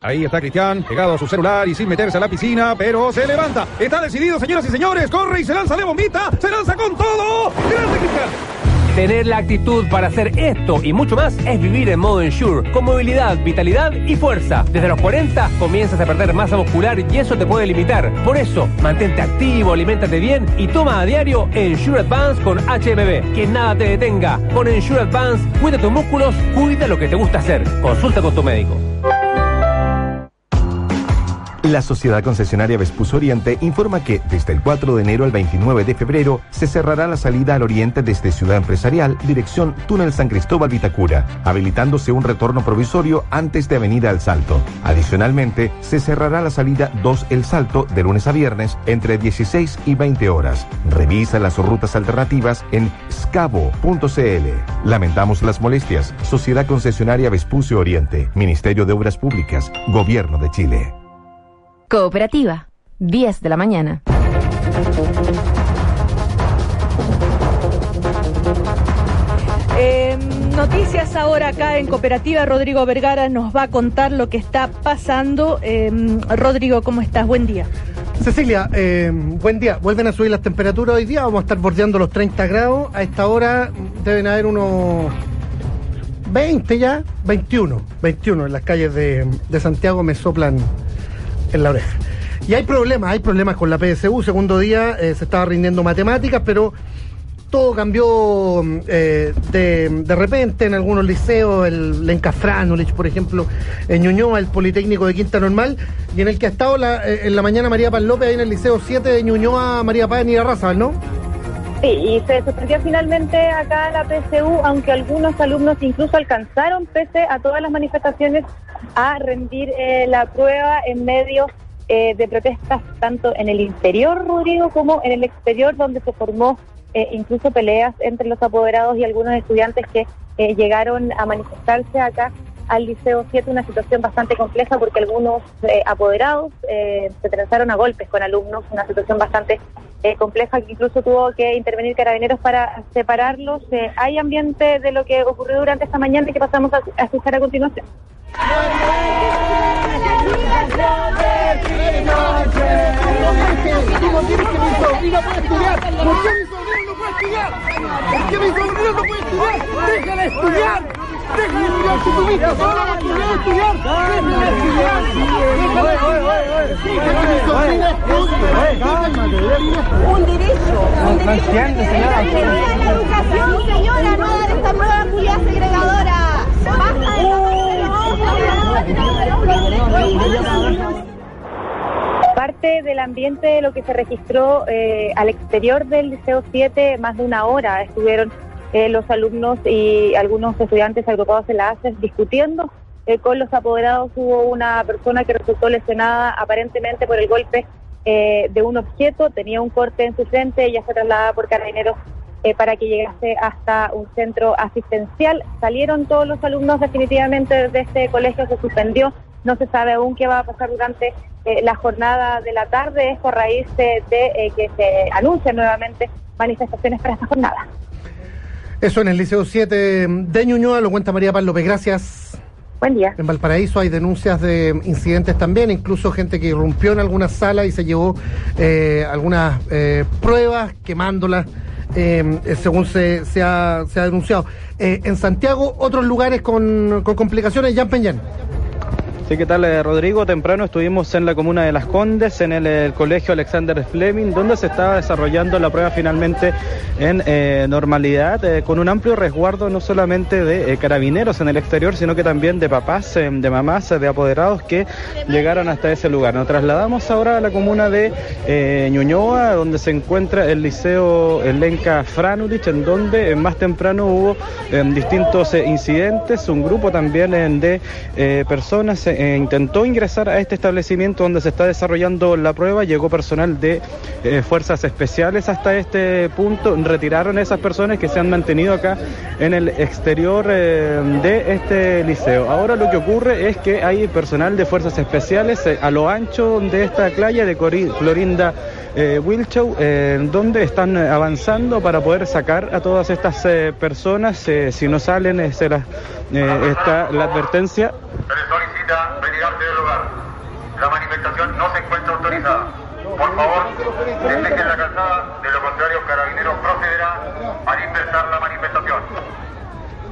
Ahí está Cristian, pegado a su celular y sin meterse a la piscina, pero se levanta. Está decidido, señoras y señores. Corre y se lanza de bombita. Se lanza con todo. ¡Grande Cristian! Tener la actitud para hacer esto y mucho más es vivir en modo Ensure, con movilidad, vitalidad y fuerza. Desde los 40 comienzas a perder masa muscular y eso te puede limitar. Por eso, mantente activo, aliméntate bien y toma a diario Ensure Advance con HMB. Que nada te detenga. Con Ensure Advance, cuida tus músculos, cuida lo que te gusta hacer. Consulta con tu médico. La Sociedad Concesionaria Vespus Oriente informa que desde el 4 de enero al 29 de febrero se cerrará la salida al oriente desde Ciudad Empresarial, dirección Túnel San Cristóbal Vitacura, habilitándose un retorno provisorio antes de Avenida El Salto. Adicionalmente, se cerrará la salida 2 El Salto de lunes a viernes entre 16 y 20 horas. Revisa las rutas alternativas en scavo.cl. Lamentamos las molestias. Sociedad Concesionaria Vespucio Oriente, Ministerio de Obras Públicas, Gobierno de Chile. Cooperativa, 10 de la mañana. Eh, noticias ahora acá en Cooperativa. Rodrigo Vergara nos va a contar lo que está pasando. Eh, Rodrigo, ¿cómo estás? Buen día. Cecilia, eh, buen día. Vuelven a subir las temperaturas hoy día. Vamos a estar bordeando los 30 grados. A esta hora deben haber unos 20 ya, 21. 21 en las calles de, de Santiago me soplan en la oreja. Y hay problemas, hay problemas con la PSU. Segundo día eh, se estaba rindiendo matemáticas, pero todo cambió eh, de, de repente en algunos liceos, el Lenca Franulich, por ejemplo, en Ñuñoa, el Politécnico de Quinta Normal, y en el que ha estado la- eh, en la mañana María Paz López, ahí en el Liceo 7 de Ñuñoa, María Paz en Raza, ¿no? Sí, y se suspendió finalmente acá la PSU, aunque algunos alumnos incluso alcanzaron, pese a todas las manifestaciones, a rendir eh, la prueba en medio eh, de protestas tanto en el interior, Rodrigo, como en el exterior, donde se formó eh, incluso peleas entre los apoderados y algunos estudiantes que eh, llegaron a manifestarse acá al Liceo 7, una situación bastante compleja porque algunos eh, apoderados eh, se trenzaron a golpes con alumnos, una situación bastante eh, compleja que incluso tuvo que intervenir carabineros para separarlos. Eh, hay ambiente de lo que ocurrió durante esta mañana y que pasamos a, escuchar a continuación. ¿Por no puede estudiar? ¿Por no puede estudiar? ¡Déjale estudiar! Parte del ambiente de lo que se registró eh, al exterior del Liceo 7, más de una hora estuvieron eh, los alumnos y algunos estudiantes agrupados en la ACES discutiendo eh, con los apoderados. Hubo una persona que resultó lesionada aparentemente por el golpe eh, de un objeto, tenía un corte en su frente, ella fue trasladada por carabineros eh, para que llegase hasta un centro asistencial. Salieron todos los alumnos definitivamente de este colegio, se suspendió. No se sabe aún qué va a pasar durante eh, la jornada de la tarde, esto a raíz de, de, que se anuncian nuevamente manifestaciones para esta jornada. Eso en el Liceo 7 de Ñuñoa, lo cuenta María Paz López. Gracias. Buen día. En Valparaíso hay denuncias de incidentes también, incluso gente que irrumpió en algunas salas y se llevó eh, algunas eh, pruebas, quemándolas, eh, según se, se, ha, se ha denunciado. En Santiago, otros lugares con, con complicaciones, Jan Peñán. Sí, ¿qué tal, eh, Rodrigo? Temprano estuvimos en la comuna de Las Condes, en el, colegio Alexander Fleming, donde se estaba desarrollando la prueba finalmente en eh, normalidad, eh, con un amplio resguardo no solamente de carabineros en el exterior, sino que también de papás, de mamás, de apoderados que llegaron hasta ese lugar. Nos trasladamos ahora a la comuna de Ñuñoa, donde se encuentra el liceo Lenca Franulich, en donde más temprano hubo distintos incidentes, un grupo también de personas eh, intentó ingresar a este establecimiento donde se está desarrollando la prueba. Llegó personal de eh, fuerzas especiales hasta este punto. Retiraron a esas personas que se han mantenido acá en el exterior eh, de este liceo. Ahora lo que ocurre es que hay personal de fuerzas especiales a lo ancho de esta playa de Cori- Clorinda Wilchow, donde están avanzando para poder sacar a todas estas personas. Si no salen, se está la advertencia. Retirarse del lugar. La manifestación no se encuentra autorizada. Por favor, dejen la calzada, de lo contrario, Carabineros procederá a dispersar la manifestación.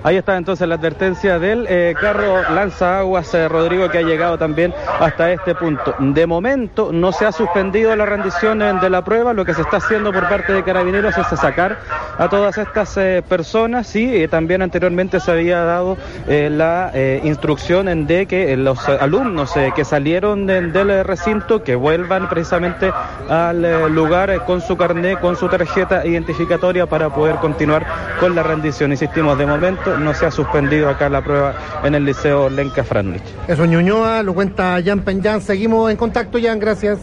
Ahí está entonces la advertencia del eh, carro lanzaguas eh, Rodrigo que ha llegado también hasta este punto. De momento no se ha suspendido la rendición eh, de la prueba, lo que se está haciendo por parte de carabineros es sacar a todas estas personas y también anteriormente se había dado la instrucción de que los alumnos que salieron de- del recinto que vuelvan precisamente al lugar con su carné, con su tarjeta identificatoria para poder continuar con la rendición. Insistimos, de momento no se ha suspendido acá la prueba en el Liceo Lenca Franlich. Eso Ñuñoa, lo cuenta Jan Penjan. Seguimos en contacto, Jan, gracias.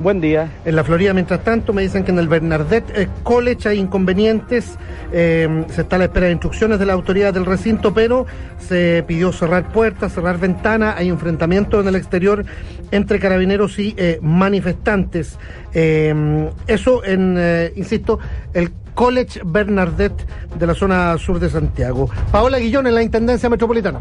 Buen día. En la Florida, mientras tanto, me dicen que en el Bernadette College hay inconvenientes. eh, se está a la espera de instrucciones de la autoridad del recinto, pero se pidió cerrar puertas, cerrar ventanas. Hay enfrentamiento en el exterior entre carabineros y eh, manifestantes. Eh, eso en, eh, insisto, el College Bernadette de la zona sur de Santiago. Paola Guillón en la Intendencia Metropolitana.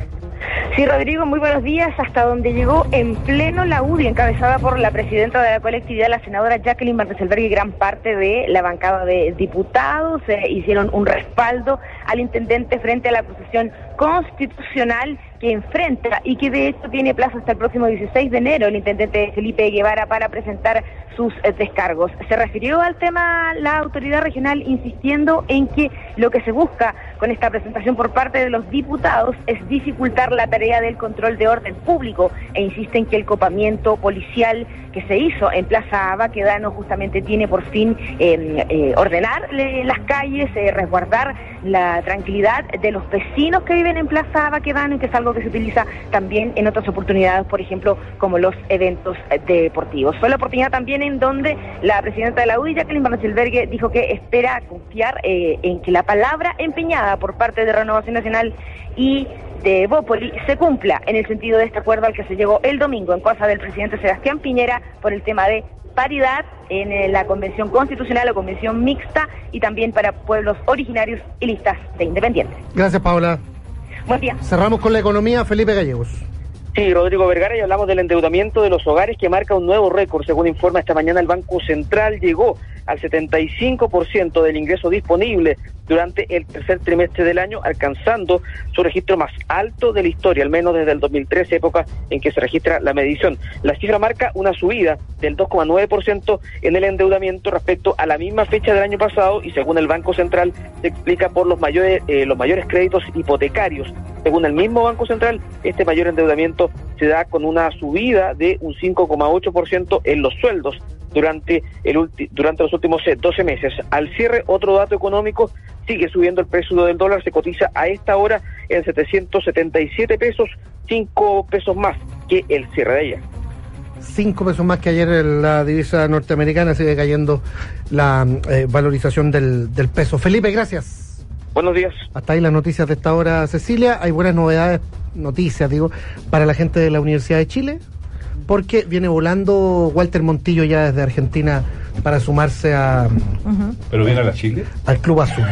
Sí, Rodrigo, muy buenos días. Hasta donde llegó en pleno la UDI, encabezada por la presidenta de la colectividad, la senadora Jacqueline Barteselberg y gran parte de la bancada de diputados eh, hicieron un respaldo al intendente frente a la acusación constitucional que enfrenta y que de hecho tiene plazo hasta el próximo 16 de enero el intendente Felipe Guevara para presentar sus eh, descargos. Se refirió al tema la autoridad regional insistiendo en que lo que se busca con esta presentación por parte de los diputados es dificultar la tarea del control de orden público e insiste en que el copamiento policial que se hizo en Plaza Baquedano justamente tiene por fin eh, eh, ordenar las calles, eh, resguardar la tranquilidad de los vecinos que viven en Plaza Baquedano y que es algo que se utiliza también en otras oportunidades, por ejemplo, como los eventos deportivos. Fue la oportunidad también en donde la presidenta de la UDI, Jacqueline Barcelbergue, dijo que espera confiar eh, en que la palabra empeñada por parte de Renovación Nacional y de Bópoli se cumpla en el sentido de este acuerdo al que se llegó el domingo en cosa del presidente Sebastián Piñera por el tema de paridad en eh, la convención constitucional o convención mixta y también para pueblos originarios y listas de independientes. Gracias, Paola. Buen día. Cerramos con la economía. Felipe Gallegos. Sí, Rodrigo Vergara, y hablamos del endeudamiento de los hogares que marca un nuevo récord. Según informa esta mañana el Banco Central, llegó al 75% del ingreso disponible durante el tercer trimestre del año, alcanzando su registro más alto de la historia, al menos desde el 2013, época en que se registra la medición. La cifra marca una subida del 2,9% en el endeudamiento respecto a la misma fecha del año pasado y según el Banco Central se explica por los mayores, eh, los mayores créditos hipotecarios. Según el mismo Banco Central, este mayor endeudamiento se da con una subida de un 5,8% en los sueldos durante, el durante los últimos eh, 12 meses. Al cierre, otro dato económico, sigue subiendo el precio del dólar, se cotiza a esta hora en 777 pesos, 5 pesos más que el cierre de ayer. Cinco pesos más que ayer la divisa norteamericana sigue cayendo la eh, valorización del, del peso. Felipe, gracias. Buenos días. Hasta ahí las noticias de esta hora, Cecilia. Hay buenas novedades, noticias, digo, para la gente de la Universidad de Chile, porque viene volando Walter Montillo ya desde Argentina para sumarse a, ¿Pero viene a la Chile? al Club Azul.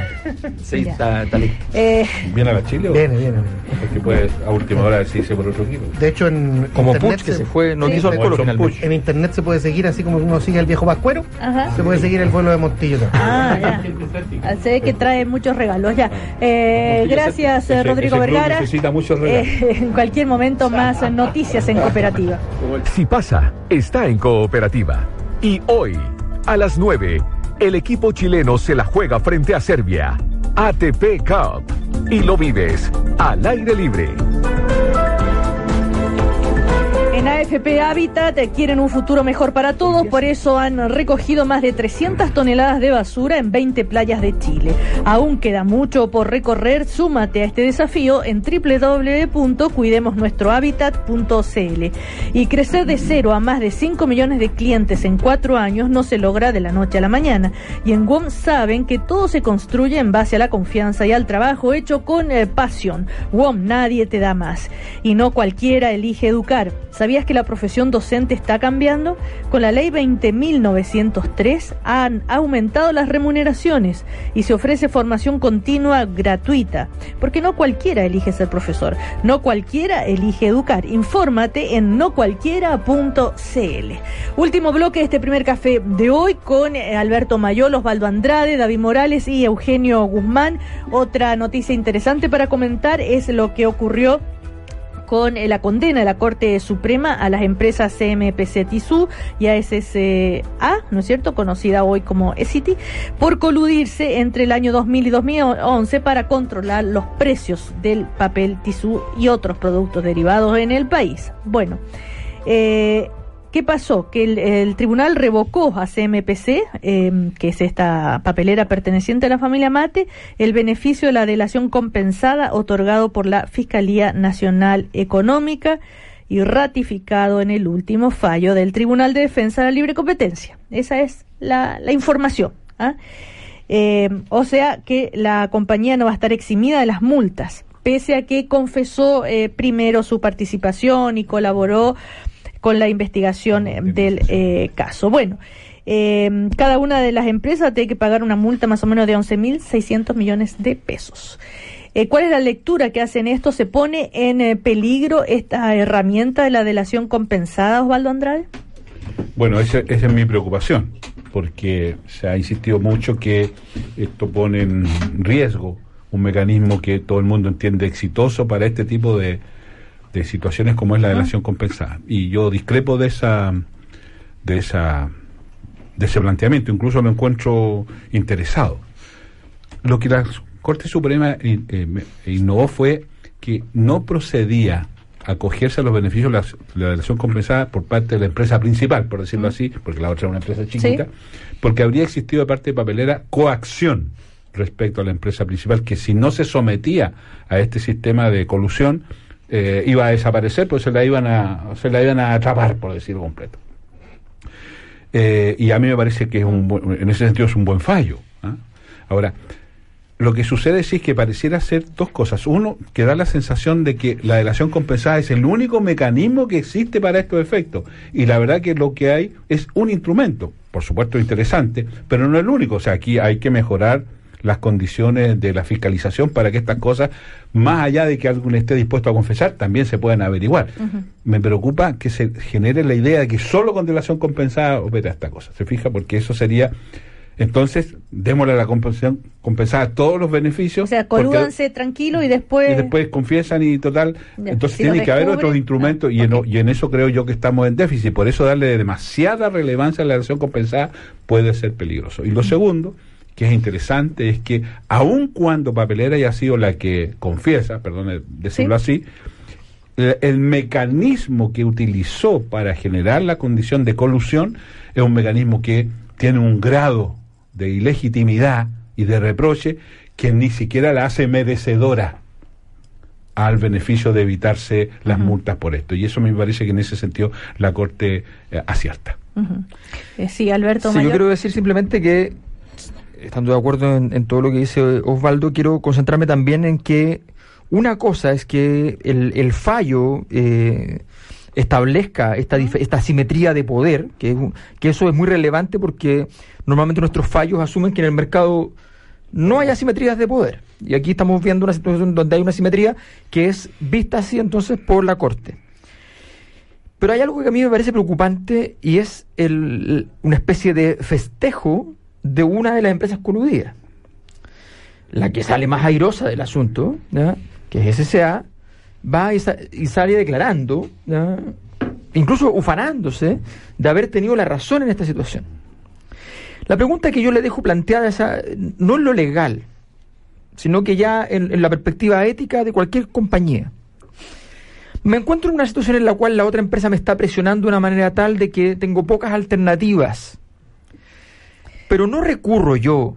Sí, está, está listo. Eh, ¿Viene a la Chile o? Viene, viene. Porque puede a última hora decirse por otro equipo. De hecho, en Como Puch, que se fue, no quiso al Colo finalmente. En internet se puede seguir, así como uno sigue al viejo Pascuero, Ajá. se puede seguir el vuelo de Montillo también. Ah, ya. Se ve que trae muchos regalos ya. Eh, gracias, ese- Rodrigo ese Vergara. necesita muchos regalos. Eh, en cualquier momento más noticias en cooperativa. Si pasa, está en cooperativa. Y hoy, a las 9, el equipo chileno se la juega frente a Serbia. ATP Cup. Y lo vives al aire libre. AFP Habitat quieren un futuro mejor para todos, por eso han recogido más de 300 toneladas de basura en 20 playas de Chile. Aún queda mucho por recorrer, súmate a este desafío en www.cuidemosnuestrohabitat.cl. Y crecer de cero a más de 5 millones de clientes en cuatro años no se logra de la noche a la mañana. Y en WOM saben que todo se construye en base a la confianza y al trabajo hecho con eh, pasión. WOM, nadie te da más. Y no cualquiera elige educar. ¿Sabías que la profesión docente está cambiando? Con la ley 20.903 han aumentado las remuneraciones y se ofrece formación continua gratuita. Porque no cualquiera elige ser profesor, no cualquiera elige educar. Infórmate en nocualquiera.cl. Último bloque de este primer café de hoy con eh, Alberto Mayol, Osvaldo Andrade, David Morales y Eugenio Guzmán. Otra noticia interesante para comentar es lo que ocurrió con eh, la condena de la Corte Suprema a las empresas CMPC Tissú y ASSA, ¿no es cierto?, conocida hoy como ECITY, por coludirse entre el año 2000 y 2011 para controlar los precios del papel tisú y otros productos derivados en el país. Bueno, eh, ¿Qué pasó? Que el, tribunal revocó a CMPC, em, que es esta papelera perteneciente a la familia Mate, el beneficio de la delación compensada otorgado por la Fiscalía Nacional Económica y ratificado en el último fallo del Tribunal de Defensa de la Libre Competencia. Esa es la, información. ¿ah? Em, o sea que la compañía no va a estar eximida de las multas, pese a que confesó eh, primero su participación y colaboró con la investigación eh, del eh, caso. Bueno, eh, cada una de las empresas tiene que pagar una multa más o menos de 11.600 millones de pesos. ¿Cuál es la lectura que hacen esto? ¿Se pone en peligro esta herramienta de la delación compensada, Osvaldo Andrade? Bueno, esa, esa es mi preocupación, porque se ha insistido mucho que esto pone en riesgo un mecanismo que todo el mundo entiende exitoso para este tipo de, de situaciones como es la delación compensada. Y yo discrepo de esa, de esa, de ese planteamiento, incluso lo encuentro interesado. Lo que la Corte Suprema eh, eh, innovó fue que no procedía a acogerse a los beneficios de la, delación compensada por parte de la empresa principal, por decirlo así, porque la otra era una empresa chiquita, porque habría existido de parte de papelera coacción respecto a la empresa principal, que si no se sometía a este sistema de colusión, eh, iba a desaparecer, pues se la iban a, se la iban a atrapar, por decirlo completo. Eh, y a mí me parece que es un en ese sentido es un buen fallo. ¿ah? Ahora, lo que sucede es que pareciera ser dos cosas. Uno, que da la sensación de que la delación compensada es el único mecanismo que existe para estos efectos. Y la verdad que lo que hay es un instrumento, por supuesto interesante, pero no el único. O sea, aquí hay que mejorar las condiciones de la fiscalización para que estas cosas, más allá de que alguien esté dispuesto a confesar, también se puedan averiguar. Me preocupa que se genere la idea de que solo con delación compensada opera esta cosa. ¿Se fija? Porque eso sería... Entonces, démosle la compensación compensada todos los beneficios. O sea, colúdanse tranquilo y después... Y después confiesan y total. entonces tiene que haber otros instrumentos y, en, y en eso creo yo que estamos en déficit. Por eso darle demasiada relevancia a la delación compensada puede ser peligroso. Y lo segundo que es interesante es que aun cuando Papelera haya sido la que confiesa, perdón decirlo así, el, mecanismo que utilizó para generar la condición de colusión es un mecanismo que tiene un grado de ilegitimidad y de reproche que ni siquiera la hace merecedora al beneficio de evitarse las multas por esto. Y eso me parece que en ese sentido la Corte eh, acierta. Eh, sí, Alberto. Sí, yo quiero decir simplemente que estando de acuerdo en, todo lo que dice Osvaldo, quiero concentrarme también en que una cosa es que el, fallo eh, establezca esta, asimetría de poder, que, que eso es muy relevante porque normalmente nuestros fallos asumen que en el mercado no hay asimetrías de poder. Y aquí estamos viendo una situación donde hay una asimetría que es vista así entonces por la Corte. Pero hay algo que a mí me parece preocupante y es el, una especie de festejo de una de las empresas coludidas. La que sale más airosa del asunto, que es SSA, va y, sale declarando, incluso ufanándose, de haber tenido la razón en esta situación. La pregunta que yo le dejo planteada es no en lo legal, sino que ya en, la perspectiva ética de cualquier compañía. me encuentro en una situación en la cual la otra empresa me está presionando de una manera tal de que tengo pocas alternativas. Pero no recurro yo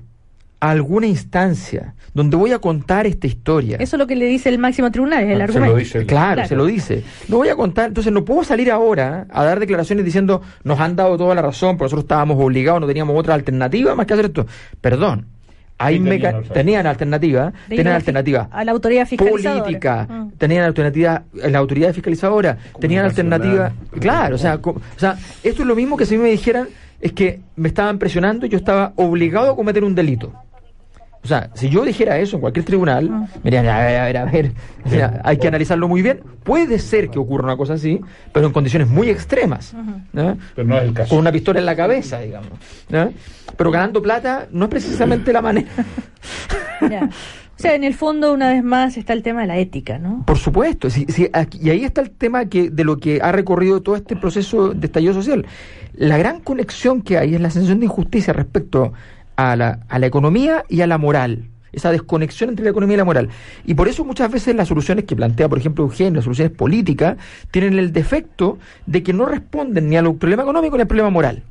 a alguna instancia donde voy a contar esta historia. Eso es lo que le dice el máximo tribunal, es el Se argumento. lo dice el- claro, se lo dice. Lo voy a contar, entonces no puedo salir ahora a dar declaraciones diciendo nos han dado toda la razón, pero nosotros estábamos obligados, no teníamos otra alternativa más que hacer esto. Perdón. Sí, tenían meca- otra. tenían alternativa, tenían a la alternativa A la autoridad fiscalizadora. política, Mm. tenían alternativa, la autoridad fiscalizadora, tenían alternativa, claro, o sea, o sea, esto es lo mismo que si me dijeran es que me estaban presionando y yo estaba obligado a cometer un delito. O sea, si yo dijera eso en cualquier tribunal, me dirían, a ver, a ver, a ver, hay que analizarlo muy bien. Puede ser que ocurra una cosa así, pero en condiciones muy extremas. ¿no? Pero no es el caso. Con una pistola en la cabeza, digamos. ¿no? Pero ganando plata no es precisamente la manera. O sea, en el fondo, una vez más, está el tema de la ética, ¿no? Por supuesto, sí, sí, y ahí está el tema que de lo que ha recorrido todo este proceso de estallido social. La gran conexión que hay es la sensación de injusticia respecto a la, a la economía y a la moral. Esa desconexión entre la economía y la moral. Y por eso muchas veces las soluciones que plantea, por ejemplo, Eugenio, las soluciones políticas, tienen el defecto de que no responden ni al problema económico ni al problema moral.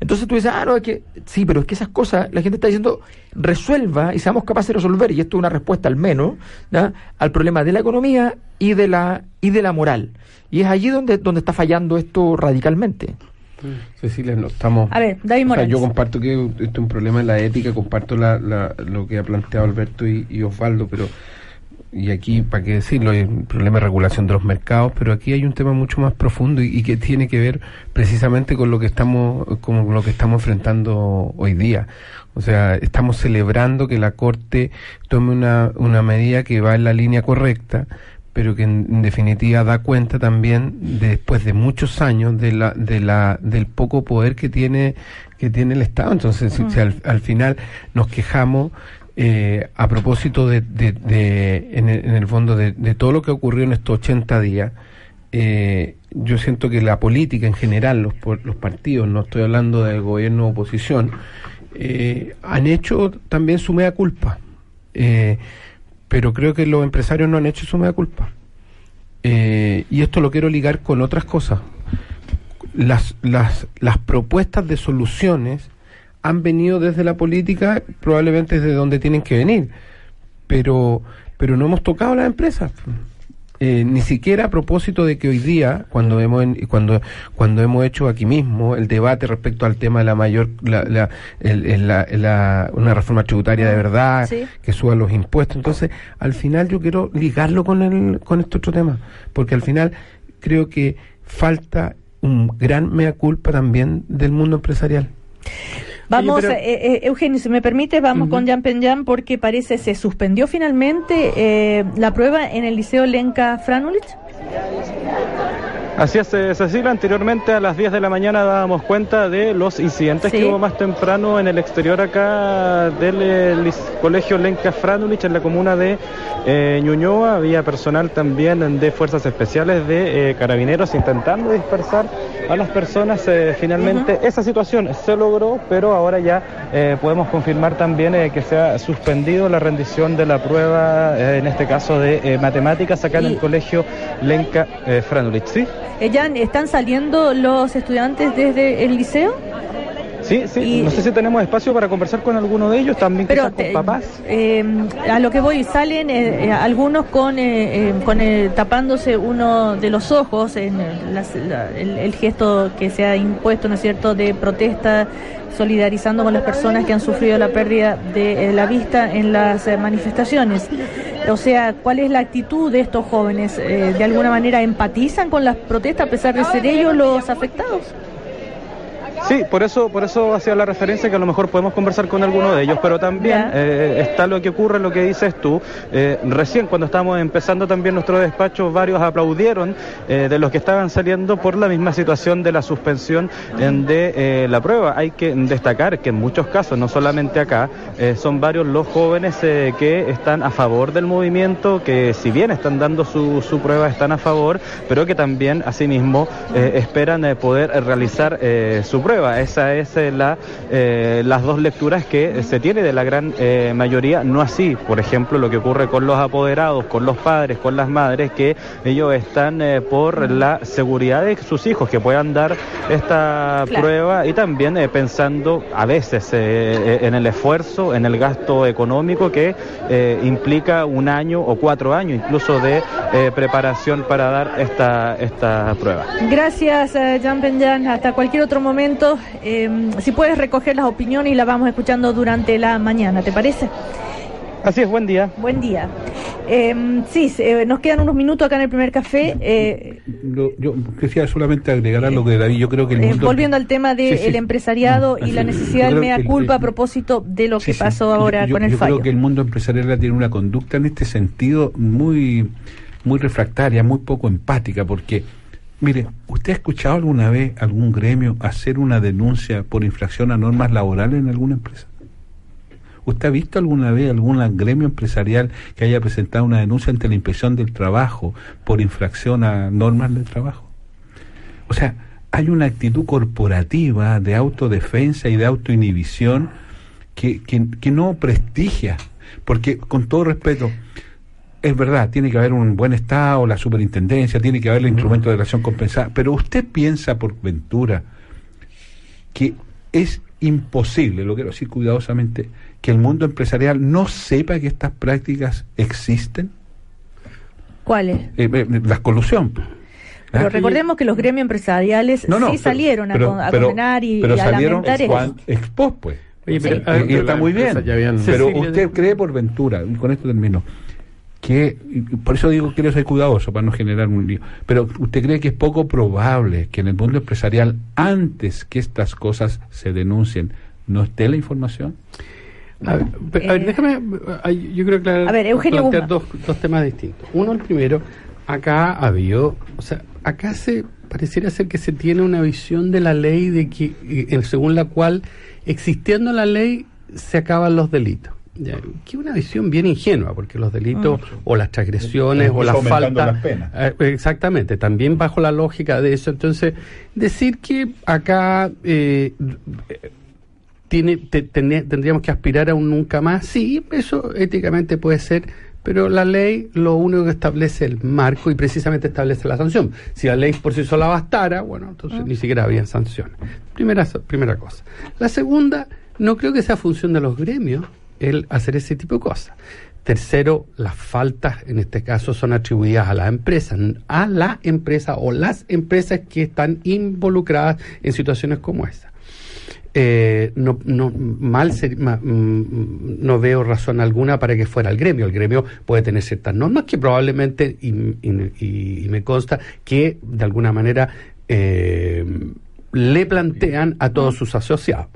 Entonces tú dices, ah, no, es que sí, pero es que esas cosas, la gente está diciendo, resuelva y seamos capaces de resolver, y esto es una respuesta al menos, ¿ya? al problema de la economía y de la, y de la moral. Y es allí donde, donde está fallando esto radicalmente. Cecilia, no estamos. A ver, David O sea, Morales. yo comparto que esto es un problema en la ética, comparto la, la- lo que ha planteado Alberto y, y Osvaldo, pero. Y aquí, para qué decirlo, hay un problema de regulación de los mercados, pero aquí hay un tema mucho más profundo y, y que tiene que ver precisamente con lo que estamos, con lo que estamos enfrentando hoy día. O sea, estamos celebrando que la Corte tome una, una medida que va en la línea correcta, pero que en, en definitiva da cuenta también de, después de muchos años de la, de la, del poco poder que tiene que tiene el Estado. Entonces, si, si al, al final nos quejamos eh, a propósito de, de, de- en, el, en el fondo de, de todo lo que ocurrió en estos 80 días, eh, yo siento que la política en general, los, los partidos, no estoy hablando del gobierno o oposición, eh, han hecho también su mea culpa. Eh, pero creo que los empresarios no han hecho su mea culpa. Y esto lo quiero ligar con otras cosas. Las, las, las propuestas de soluciones han venido desde la política, probablemente desde donde tienen que venir, pero, pero no hemos tocado las empresas. Eh, ni siquiera a propósito de que hoy día, cuando hemos cuando cuando hemos hecho aquí mismo el debate respecto al tema de la mayor la, la- el- el- la- la- una reforma tributaria de verdad Sí. que suba los impuestos, entonces al final yo quiero ligarlo con el con este otro tema, porque al final creo que falta un gran mea culpa también del mundo empresarial. Vamos, Oye, pero- eh, eh, Eugenio, si me permite, vamos con Jan Penjan porque parece se suspendió finalmente eh, la prueba en el Liceo Lenka Franulich. Así es, eh, Cecilia. Anteriormente a las 10 de la mañana dábamos cuenta de los incidentes Sí. que hubo más temprano en el exterior acá del eh, colegio Lenca Franulich en la comuna de eh, Ñuñoa. Había personal también de fuerzas especiales de eh, carabineros intentando dispersar a las personas. Eh, finalmente esa situación se logró, pero ahora ya podemos confirmar también que se ha suspendido la rendición de la prueba, en este caso de matemáticas, acá en el colegio Lenca Franulich. ¿Sí? Jan, ¿están saliendo los estudiantes desde el liceo? Sí, sí. No sé si tenemos espacio para conversar con alguno de ellos, también Pero quizás con te- papás. Eh, a lo que voy, salen eh, eh, algunos con, eh, eh, con eh, tapándose uno de los ojos, en las- la- el- el gesto que se ha impuesto, ¿no es cierto?, de protesta, solidarizando con las personas que han sufrido la pérdida de eh, la vista en las eh, manifestaciones. O sea, ¿cuál es la actitud de estos jóvenes? Eh, ¿De alguna manera empatizan con las protestas a pesar de ser ellos los afectados? Sí, por eso, por eso hacía la referencia que a lo mejor podemos conversar con alguno de ellos, pero también eh, está lo que ocurre, lo que dices tú. Eh, recién cuando estábamos empezando también nuestro despacho, varios aplaudieron eh, de los que estaban saliendo por la misma situación de la suspensión en- de eh, la prueba. Hay que destacar que en muchos casos, no solamente acá, son varios los jóvenes que están a favor del movimiento, que si bien están dando su, su prueba, están a favor, pero que también asimismo esperan poder realizar su prueba. Prueba. Esa es eh, la, eh, las dos lecturas que se tiene de la gran eh, mayoría, no así, por ejemplo, lo que ocurre con los apoderados, con los padres, con las madres, que ellos están eh, por la seguridad de sus hijos, que puedan dar esta Claro. prueba y también eh, pensando a veces eh, eh, en el esfuerzo, en el gasto económico que eh, implica un año o cuatro años incluso de eh, preparación para dar esta, esta prueba. Gracias, eh, Jan Penjan. Hasta cualquier otro momento. Eh, si puedes recoger las opiniones y las vamos escuchando durante la mañana, ¿te parece? Así es, buen día. Buen día. Eh, sí, eh, nos quedan unos minutos acá en el primer café. Eh, Lo- yo quisiera solamente agregar a lo que David, yo creo que el eh, mundo... volviendo al tema del Sí, sí. empresariado y Así la es. necesidad Yo del mea que el- culpa a propósito de lo que Sí, sí. pasó ahora Yo- con yo el fallo. creo que el mundo empresarial tiene una conducta en este sentido muy, muy refractaria, muy poco empática, porque, mire, ¿usted ha escuchado alguna vez algún gremio hacer una denuncia por infracción a normas laborales en alguna empresa? ¿Usted ha visto alguna vez algún gremio empresarial que haya presentado una denuncia ante la inspección del trabajo por infracción a normas del trabajo? O sea, hay una actitud corporativa de autodefensa y de autoinhibición que, que, que no prestigia, porque con todo respeto, es verdad, tiene que haber un buen Estado, la superintendencia, tiene que haber el instrumento de relación compensada, pero usted piensa por ventura que es imposible, lo quiero decir cuidadosamente, que el mundo empresarial no sepa que estas prácticas existen, ¿Cuáles? Eh, eh, la colusión. Pero ¿Ah? recordemos que los gremios empresariales No, no, sí pero- salieron a, pero- con- a condenar y, pero y a salieron lamentar ex, ex post, pues. Oye, pero, Sí, a ver, y pero está muy bien. Pero usted cree por ventura, y con esto termino, que, por eso digo que quiero ser cuidadoso para no generar un lío, pero usted cree que es poco probable que en el mundo empresarial, antes que estas cosas se denuncien, no esté la información? A ver, a ver, déjame, yo creo que A ver, Eugenio plantear dos, dos temas distintos. Uno, el primero, acá ha habido, o sea, acá se pareciera ser que se tiene una visión de la ley de que, eh, según la cual, existiendo la ley, se acaban los delitos. Que una visión bien ingenua, porque los delitos o las transgresiones o las faltas... las. Eh, exactamente, también bajo la lógica de eso. Entonces, decir que acá eh, tiene, te- tene- tendríamos que aspirar a un nunca más, sí, eso éticamente puede ser, pero la ley lo único que establece el marco y precisamente establece la sanción. Si la ley por sí sola bastara, bueno, entonces ni siquiera habría sanciones. Primera, primera cosa. La segunda, no creo que sea función de los gremios el hacer ese tipo de cosas. Tercero, las faltas en este caso son atribuidas a la empresa, a la empresa o las empresas que están involucradas en situaciones como esa. Eh, no, no, mal ma- mm, no veo razón alguna para que fuera el gremio. El gremio puede tener ciertas normas que probablemente, y, me consta, que de alguna manera eh, le plantean a todos sus asociados.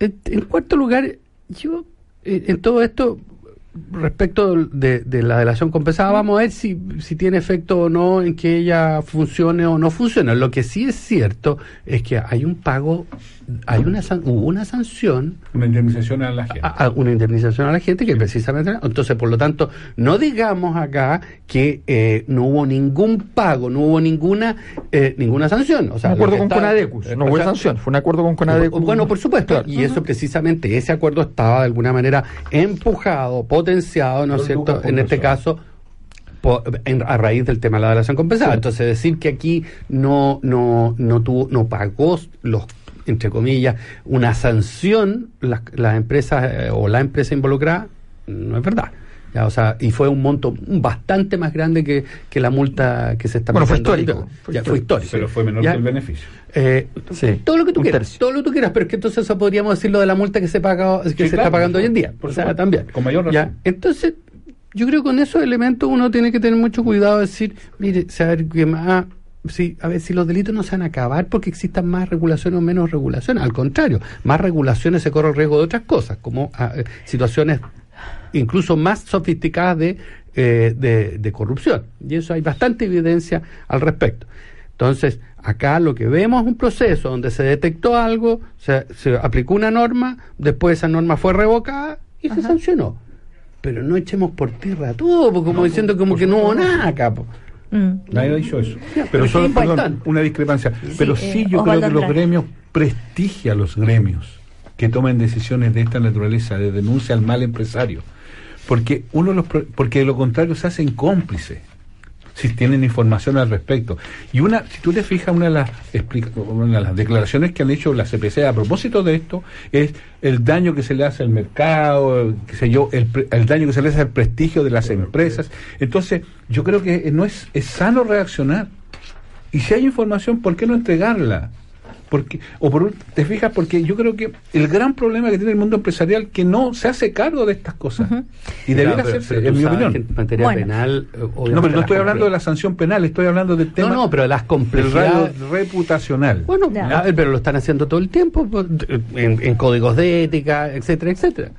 En, cuarto lugar, yo en todo esto, respecto de, de la delación compensada, vamos a ver si, si tiene efecto o no en que ella funcione o no funcione. Lo que sí es cierto es que hay un pago, hay una san- hubo una sanción Una indemnización a la gente. a- a una indemnización a la gente que precisamente entonces por lo tanto no digamos acá que eh, no hubo ningún pago no hubo ninguna eh, ninguna sanción o sea un acuerdo con está- Conadecus. No o hubo sea, sanción, fue un acuerdo con Conadecus. bueno, por supuesto, Claro. y eso precisamente, ese acuerdo estaba de alguna manera empujado, potenciado, ¿no es cierto? En este caso, en- a raíz del tema de la delación compensada. Entonces, decir que aquí no, no, no tuvo, no pagó los entre comillas, una sanción las las empresas eh, o la empresa involucrada, no es verdad. Ya, o sea, y fue un monto bastante más grande que, que la multa que se está Bueno, fue histórico, fue Ya, fue histórico. Pero fue menor Ya, que el beneficio. eh, Sí, todo lo que tú quieras, tercio. todo lo que tú quieras, pero es que entonces eso podríamos decir lo de la multa que se paga, que Sí, se está pagando hoy en día. por o sea, supuesto, también. con mayor Ya, razón. Entonces, yo creo que con esos elementos uno tiene que tener mucho cuidado de decir, mire, saber que más Sí, a ver, si los delitos no se van a acabar porque existan más regulaciones o menos regulaciones. Al contrario, más regulaciones se corre el riesgo de otras cosas, como ah, eh, situaciones incluso más sofisticadas de, eh, de, de corrupción. Y eso hay bastante evidencia al respecto. Entonces, acá lo que vemos es un proceso donde se detectó algo, se, se aplicó una norma, después esa norma fue revocada y se sancionó. Pero no echemos por tierra todo, porque como diciendo como que no hubo nada acá. po. Mm. Nadie ha dicho eso. pero solo, perdón, importante. una discrepancia. Pero Sí, sí, eh, yo creo que los gremios prestigia a los gremios que tomen decisiones de esta naturaleza, de denuncia al mal empresario, porque uno los, porque de lo contrario se hacen cómplices si tienen información al respecto. Y una, si tú te fijas, una de las, una de las declaraciones que han hecho la CPC a propósito de esto es el daño que se le hace al mercado, qué sé yo, el, el daño que se le hace al prestigio de las empresas. Entonces, yo creo que no es, es sano reaccionar. Y si hay información, ¿por qué no entregarla? Porque, o por, te fijas, porque yo creo que el gran problema que tiene el mundo empresarial que no se hace cargo de estas cosas. Y debería Claro, hacerse, en mi opinión. que en materia Bueno. penal, eh, No, pero no estoy hablando de la sanción penal, estoy hablando del tema. No, no, pero de las del complejidades. radio reputacional. Bueno, pero lo están haciendo todo el tiempo pues, en, en códigos de ética, etcétera, etcétera.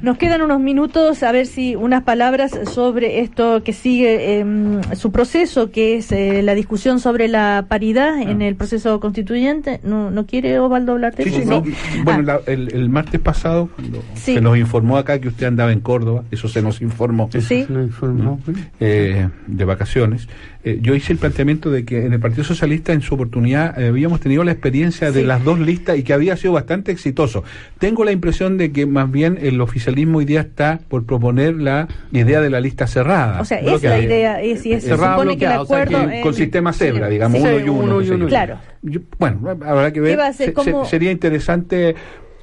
Nos quedan unos minutos a ver si unas palabras sobre esto que sigue em, su proceso, que es eh, la discusión sobre la paridad en el proceso constituyente. ¿No, no quiere Osvaldo hablar de Sí, eso? sí, no, Ah, Bueno, la- el, el martes pasado, cuando Sí. se nos informó acá que usted andaba en Córdoba, eso se nos informó. Sí. ¿no? Eh, de vacaciones. Eh, yo hice el planteamiento de que en el Partido Socialista, en su oportunidad, eh, habíamos tenido la experiencia de las dos listas y que había sido bastante exitoso. Tengo la impresión de que más bien el oficialismo hoy día está por proponer la idea de la lista cerrada. O sea, es la idea, es, es- Cerrada, supone que el bloqueada, o sea, que con sistema cebra, digamos, Sí, uno y uno. yo. Claro. Yo- bueno, habrá que ver. ¿Qué va a hacer? Se- ¿Cómo- se- sería interesante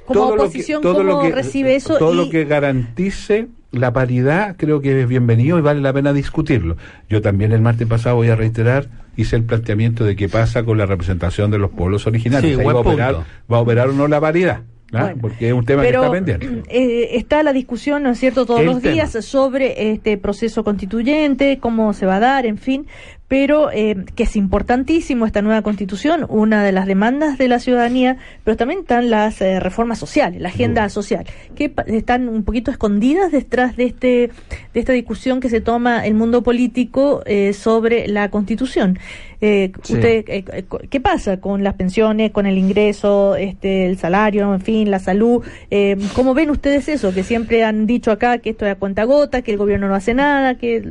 Como todo oposición, lo que, todo ¿cómo lo que, recibe eso? Todo Y- lo que garantice la paridad creo que es bienvenido y vale la pena discutirlo. Yo también el martes pasado voy a reiterar hice el planteamiento de qué pasa con la representación de los pueblos originarios. Sí, Ahí buen va, a operar, punto. va a operar o no la paridad, ¿ah? Bueno. porque es un tema Pero que está pendiente. eh, está la discusión, ¿no es cierto?, todos El los tema. días sobre este proceso constituyente, cómo se va a dar, en fin, pero eh, que es importantísimo esta nueva constitución, una de las demandas de la ciudadanía, pero también están las eh, reformas sociales, la agenda social, que están un poquito escondidas detrás de este de esta discusión que se toma el mundo político eh, sobre la constitución. Eh, Sí. usted, eh, ¿Qué pasa con las pensiones, con el ingreso, este, el salario, en fin, la salud? Eh, ¿Cómo ven ustedes eso? Que siempre han dicho acá que esto es a cuenta gota, que el gobierno no hace nada, que,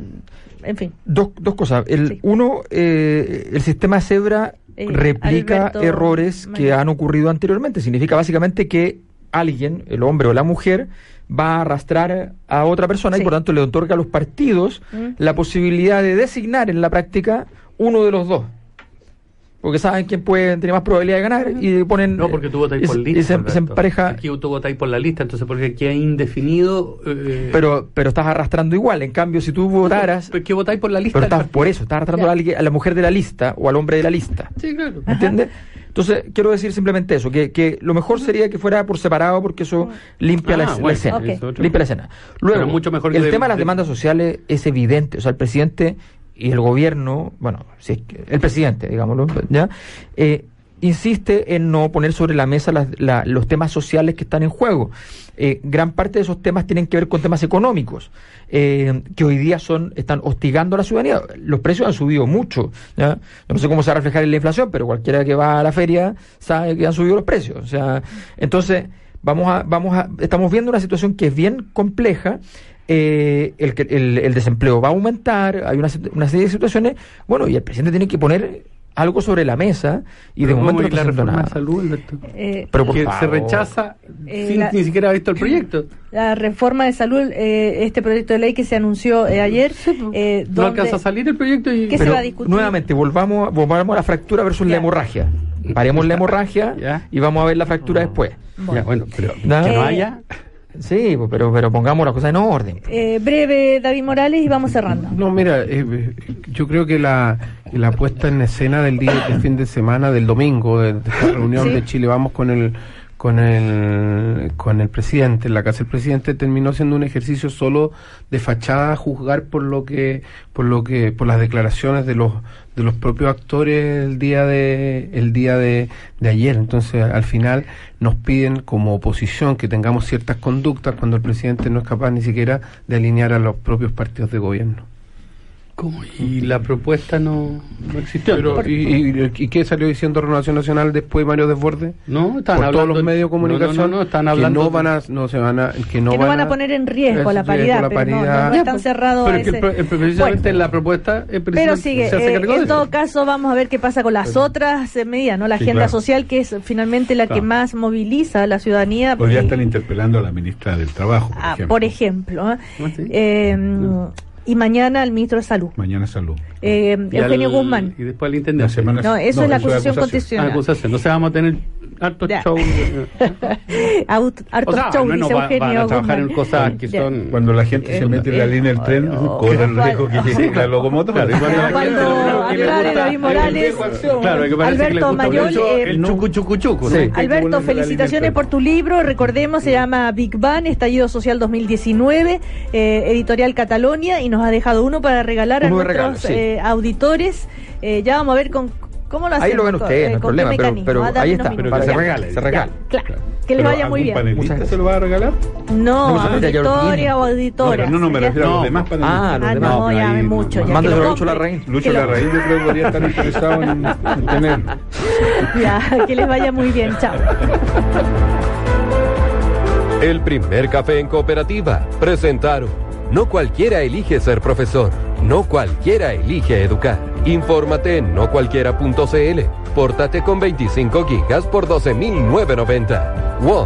en fin. Dos, dos cosas. El, Uno, eh, el sistema Zebra Eh, replica Alberto errores que han ocurrido anteriormente. Significa básicamente que alguien, el hombre o la mujer, va a arrastrar a otra persona y por tanto le otorga a los partidos Mm. la posibilidad de designar en la práctica uno de los dos. Porque saben quién puede tener más probabilidad de ganar y ponen. No, porque tú votáis por lista. y se, se empareja. Aquí tú votáis por la lista, entonces porque aquí hay indefinido. eh, Pero, pero estás arrastrando igual. En cambio, si tú votaras. ¿Por qué votáis por la lista? Pero estás, por eso, estás arrastrando a, alguien- a la mujer de la lista o al hombre de la lista. Sí, claro. ¿Me entiendes? Entonces, quiero decir simplemente eso, que, que lo mejor sería que fuera por separado porque eso limpia Ah, la, la bueno, escena. ok. es otro. Limpia la escena. Luego, Pero mucho mejor el tema de las de- demandas sociales es evidente. O sea, el presidente y el gobierno, bueno, si es que- el presidente, digámoslo, ¿ya? Eh, insiste en no poner sobre la mesa las- la- los temas sociales que están en juego. Eh, gran parte de esos temas tienen que ver con temas económicos, eh, que hoy día son están hostigando a la ciudadanía. Los precios han subido mucho. ¿ya? No sé cómo se va a reflejar en la inflación, pero cualquiera que va a la feria sabe que han subido los precios. O sea, entonces vamos a, vamos a, estamos viendo una situación que es bien compleja. Eh, el, que- el, el desempleo va a aumentar, hay una, serie de situaciones, bueno, y el presidente tiene que poner algo sobre la mesa y de momento no ¿Y la reforma de nada. salud, Alberto? Eh, Pero por que se rechaza Eh, sin la- ni siquiera haber visto el proyecto. La reforma de salud, eh, este proyecto de ley que se anunció eh, ayer, eh, No alcanza a salir el proyecto y... ¿Qué se va a discutir? nuevamente, volvamos, volvamos a la fractura versus la hemorragia. Paremos la hemorragia y vamos a ver la fractura después. Ya, bueno, pero ¿Ya? que no Eh, haya... Sí, pues, pero, pero pongamos las cosas en orden. Eh, breve, David Morales, y vamos cerrando. No, mira, eh, eh, yo creo que la, la puesta en escena del día del fin de semana, del domingo, de, de esta reunión Sí. de Chile, vamos con el con el con el presidente, en la casa del presidente terminó siendo un ejercicio solo de fachada a juzgar por lo que por lo que por las declaraciones de los de los propios actores el día de el día de, de ayer. Entonces, al final nos piden como oposición que tengamos ciertas conductas cuando el presidente no es capaz ni siquiera de alinear a los propios partidos de gobierno. ¿Cómo? Y la propuesta no, no existió. Pero, ¿y, y, y qué salió diciendo Renovación Nacional después Mario Desbordes? No, están Por hablando- todos los medios de comunicación no, no, no, están hablando que no de- van a, no se van a, que no, que no van a poner en riesgo la paridad, la pero no- paridad. no, no están cerrados Pero a que el precisamente en la propuesta es Pero sigue, se hace eh, de en todo caso vamos a ver qué pasa con las otras eh, medidas, ¿no? La Sí, agenda claro. social que es finalmente la que más moviliza a la ciudadanía. Día y- están interpelando a la ministra del Trabajo, por ah, ejemplo. por ejemplo. ¿eh? Ah, Eh, y mañana al ministro de Salud, Mañana salud. eh, Eugenio al- Guzmán. Y después al intendente. semana- No, eso es la acusación constitucional. Ah, acusación. No se vamos a tener harto Ya. show. Aut- hartos O sea, al show, menos dice va- Eugenio van a trabajar Guzmán. en cosas que Ya. son... Cuando la gente se mete en la línea del tren, corre el riesgo que llegue la locomotora. Cuando David Morales, Alberto Mayol, eh, el chucu chucu chucu. ¿no? Alberto, felicitaciones por tu libro. Recordemos, se llama Big Bang, Estallido Social 2019, eh, editorial Catalonia, y nos ha dejado uno para regalar a nuestros eh, auditores. Eh, ya vamos a ver con cómo lo hacemos. Ahí lo ven ustedes, eh, no hay problema, pero, pero Ah, ahí está. minutos. para que se regale. Se regala. Claro, que les vaya muy bien. panelista se lo va a regalar? No, No, a auditoria o auditoras. No, no, me Ya- refiero a los No. demás panelistas. Ah, los Ah, demás. no, ya me no. mucho. Que a Lucho Larraín. Lucho Larraín yo creo que podría estar interesado en, en tener. Ya, que les vaya muy bien. Chao. El primer café en cooperativa. Presentaron. No cualquiera elige ser profesor. No cualquiera elige educar. Infórmate en nocualquiera.cl. Pórtate con 25 gigas por 12.990. WOM.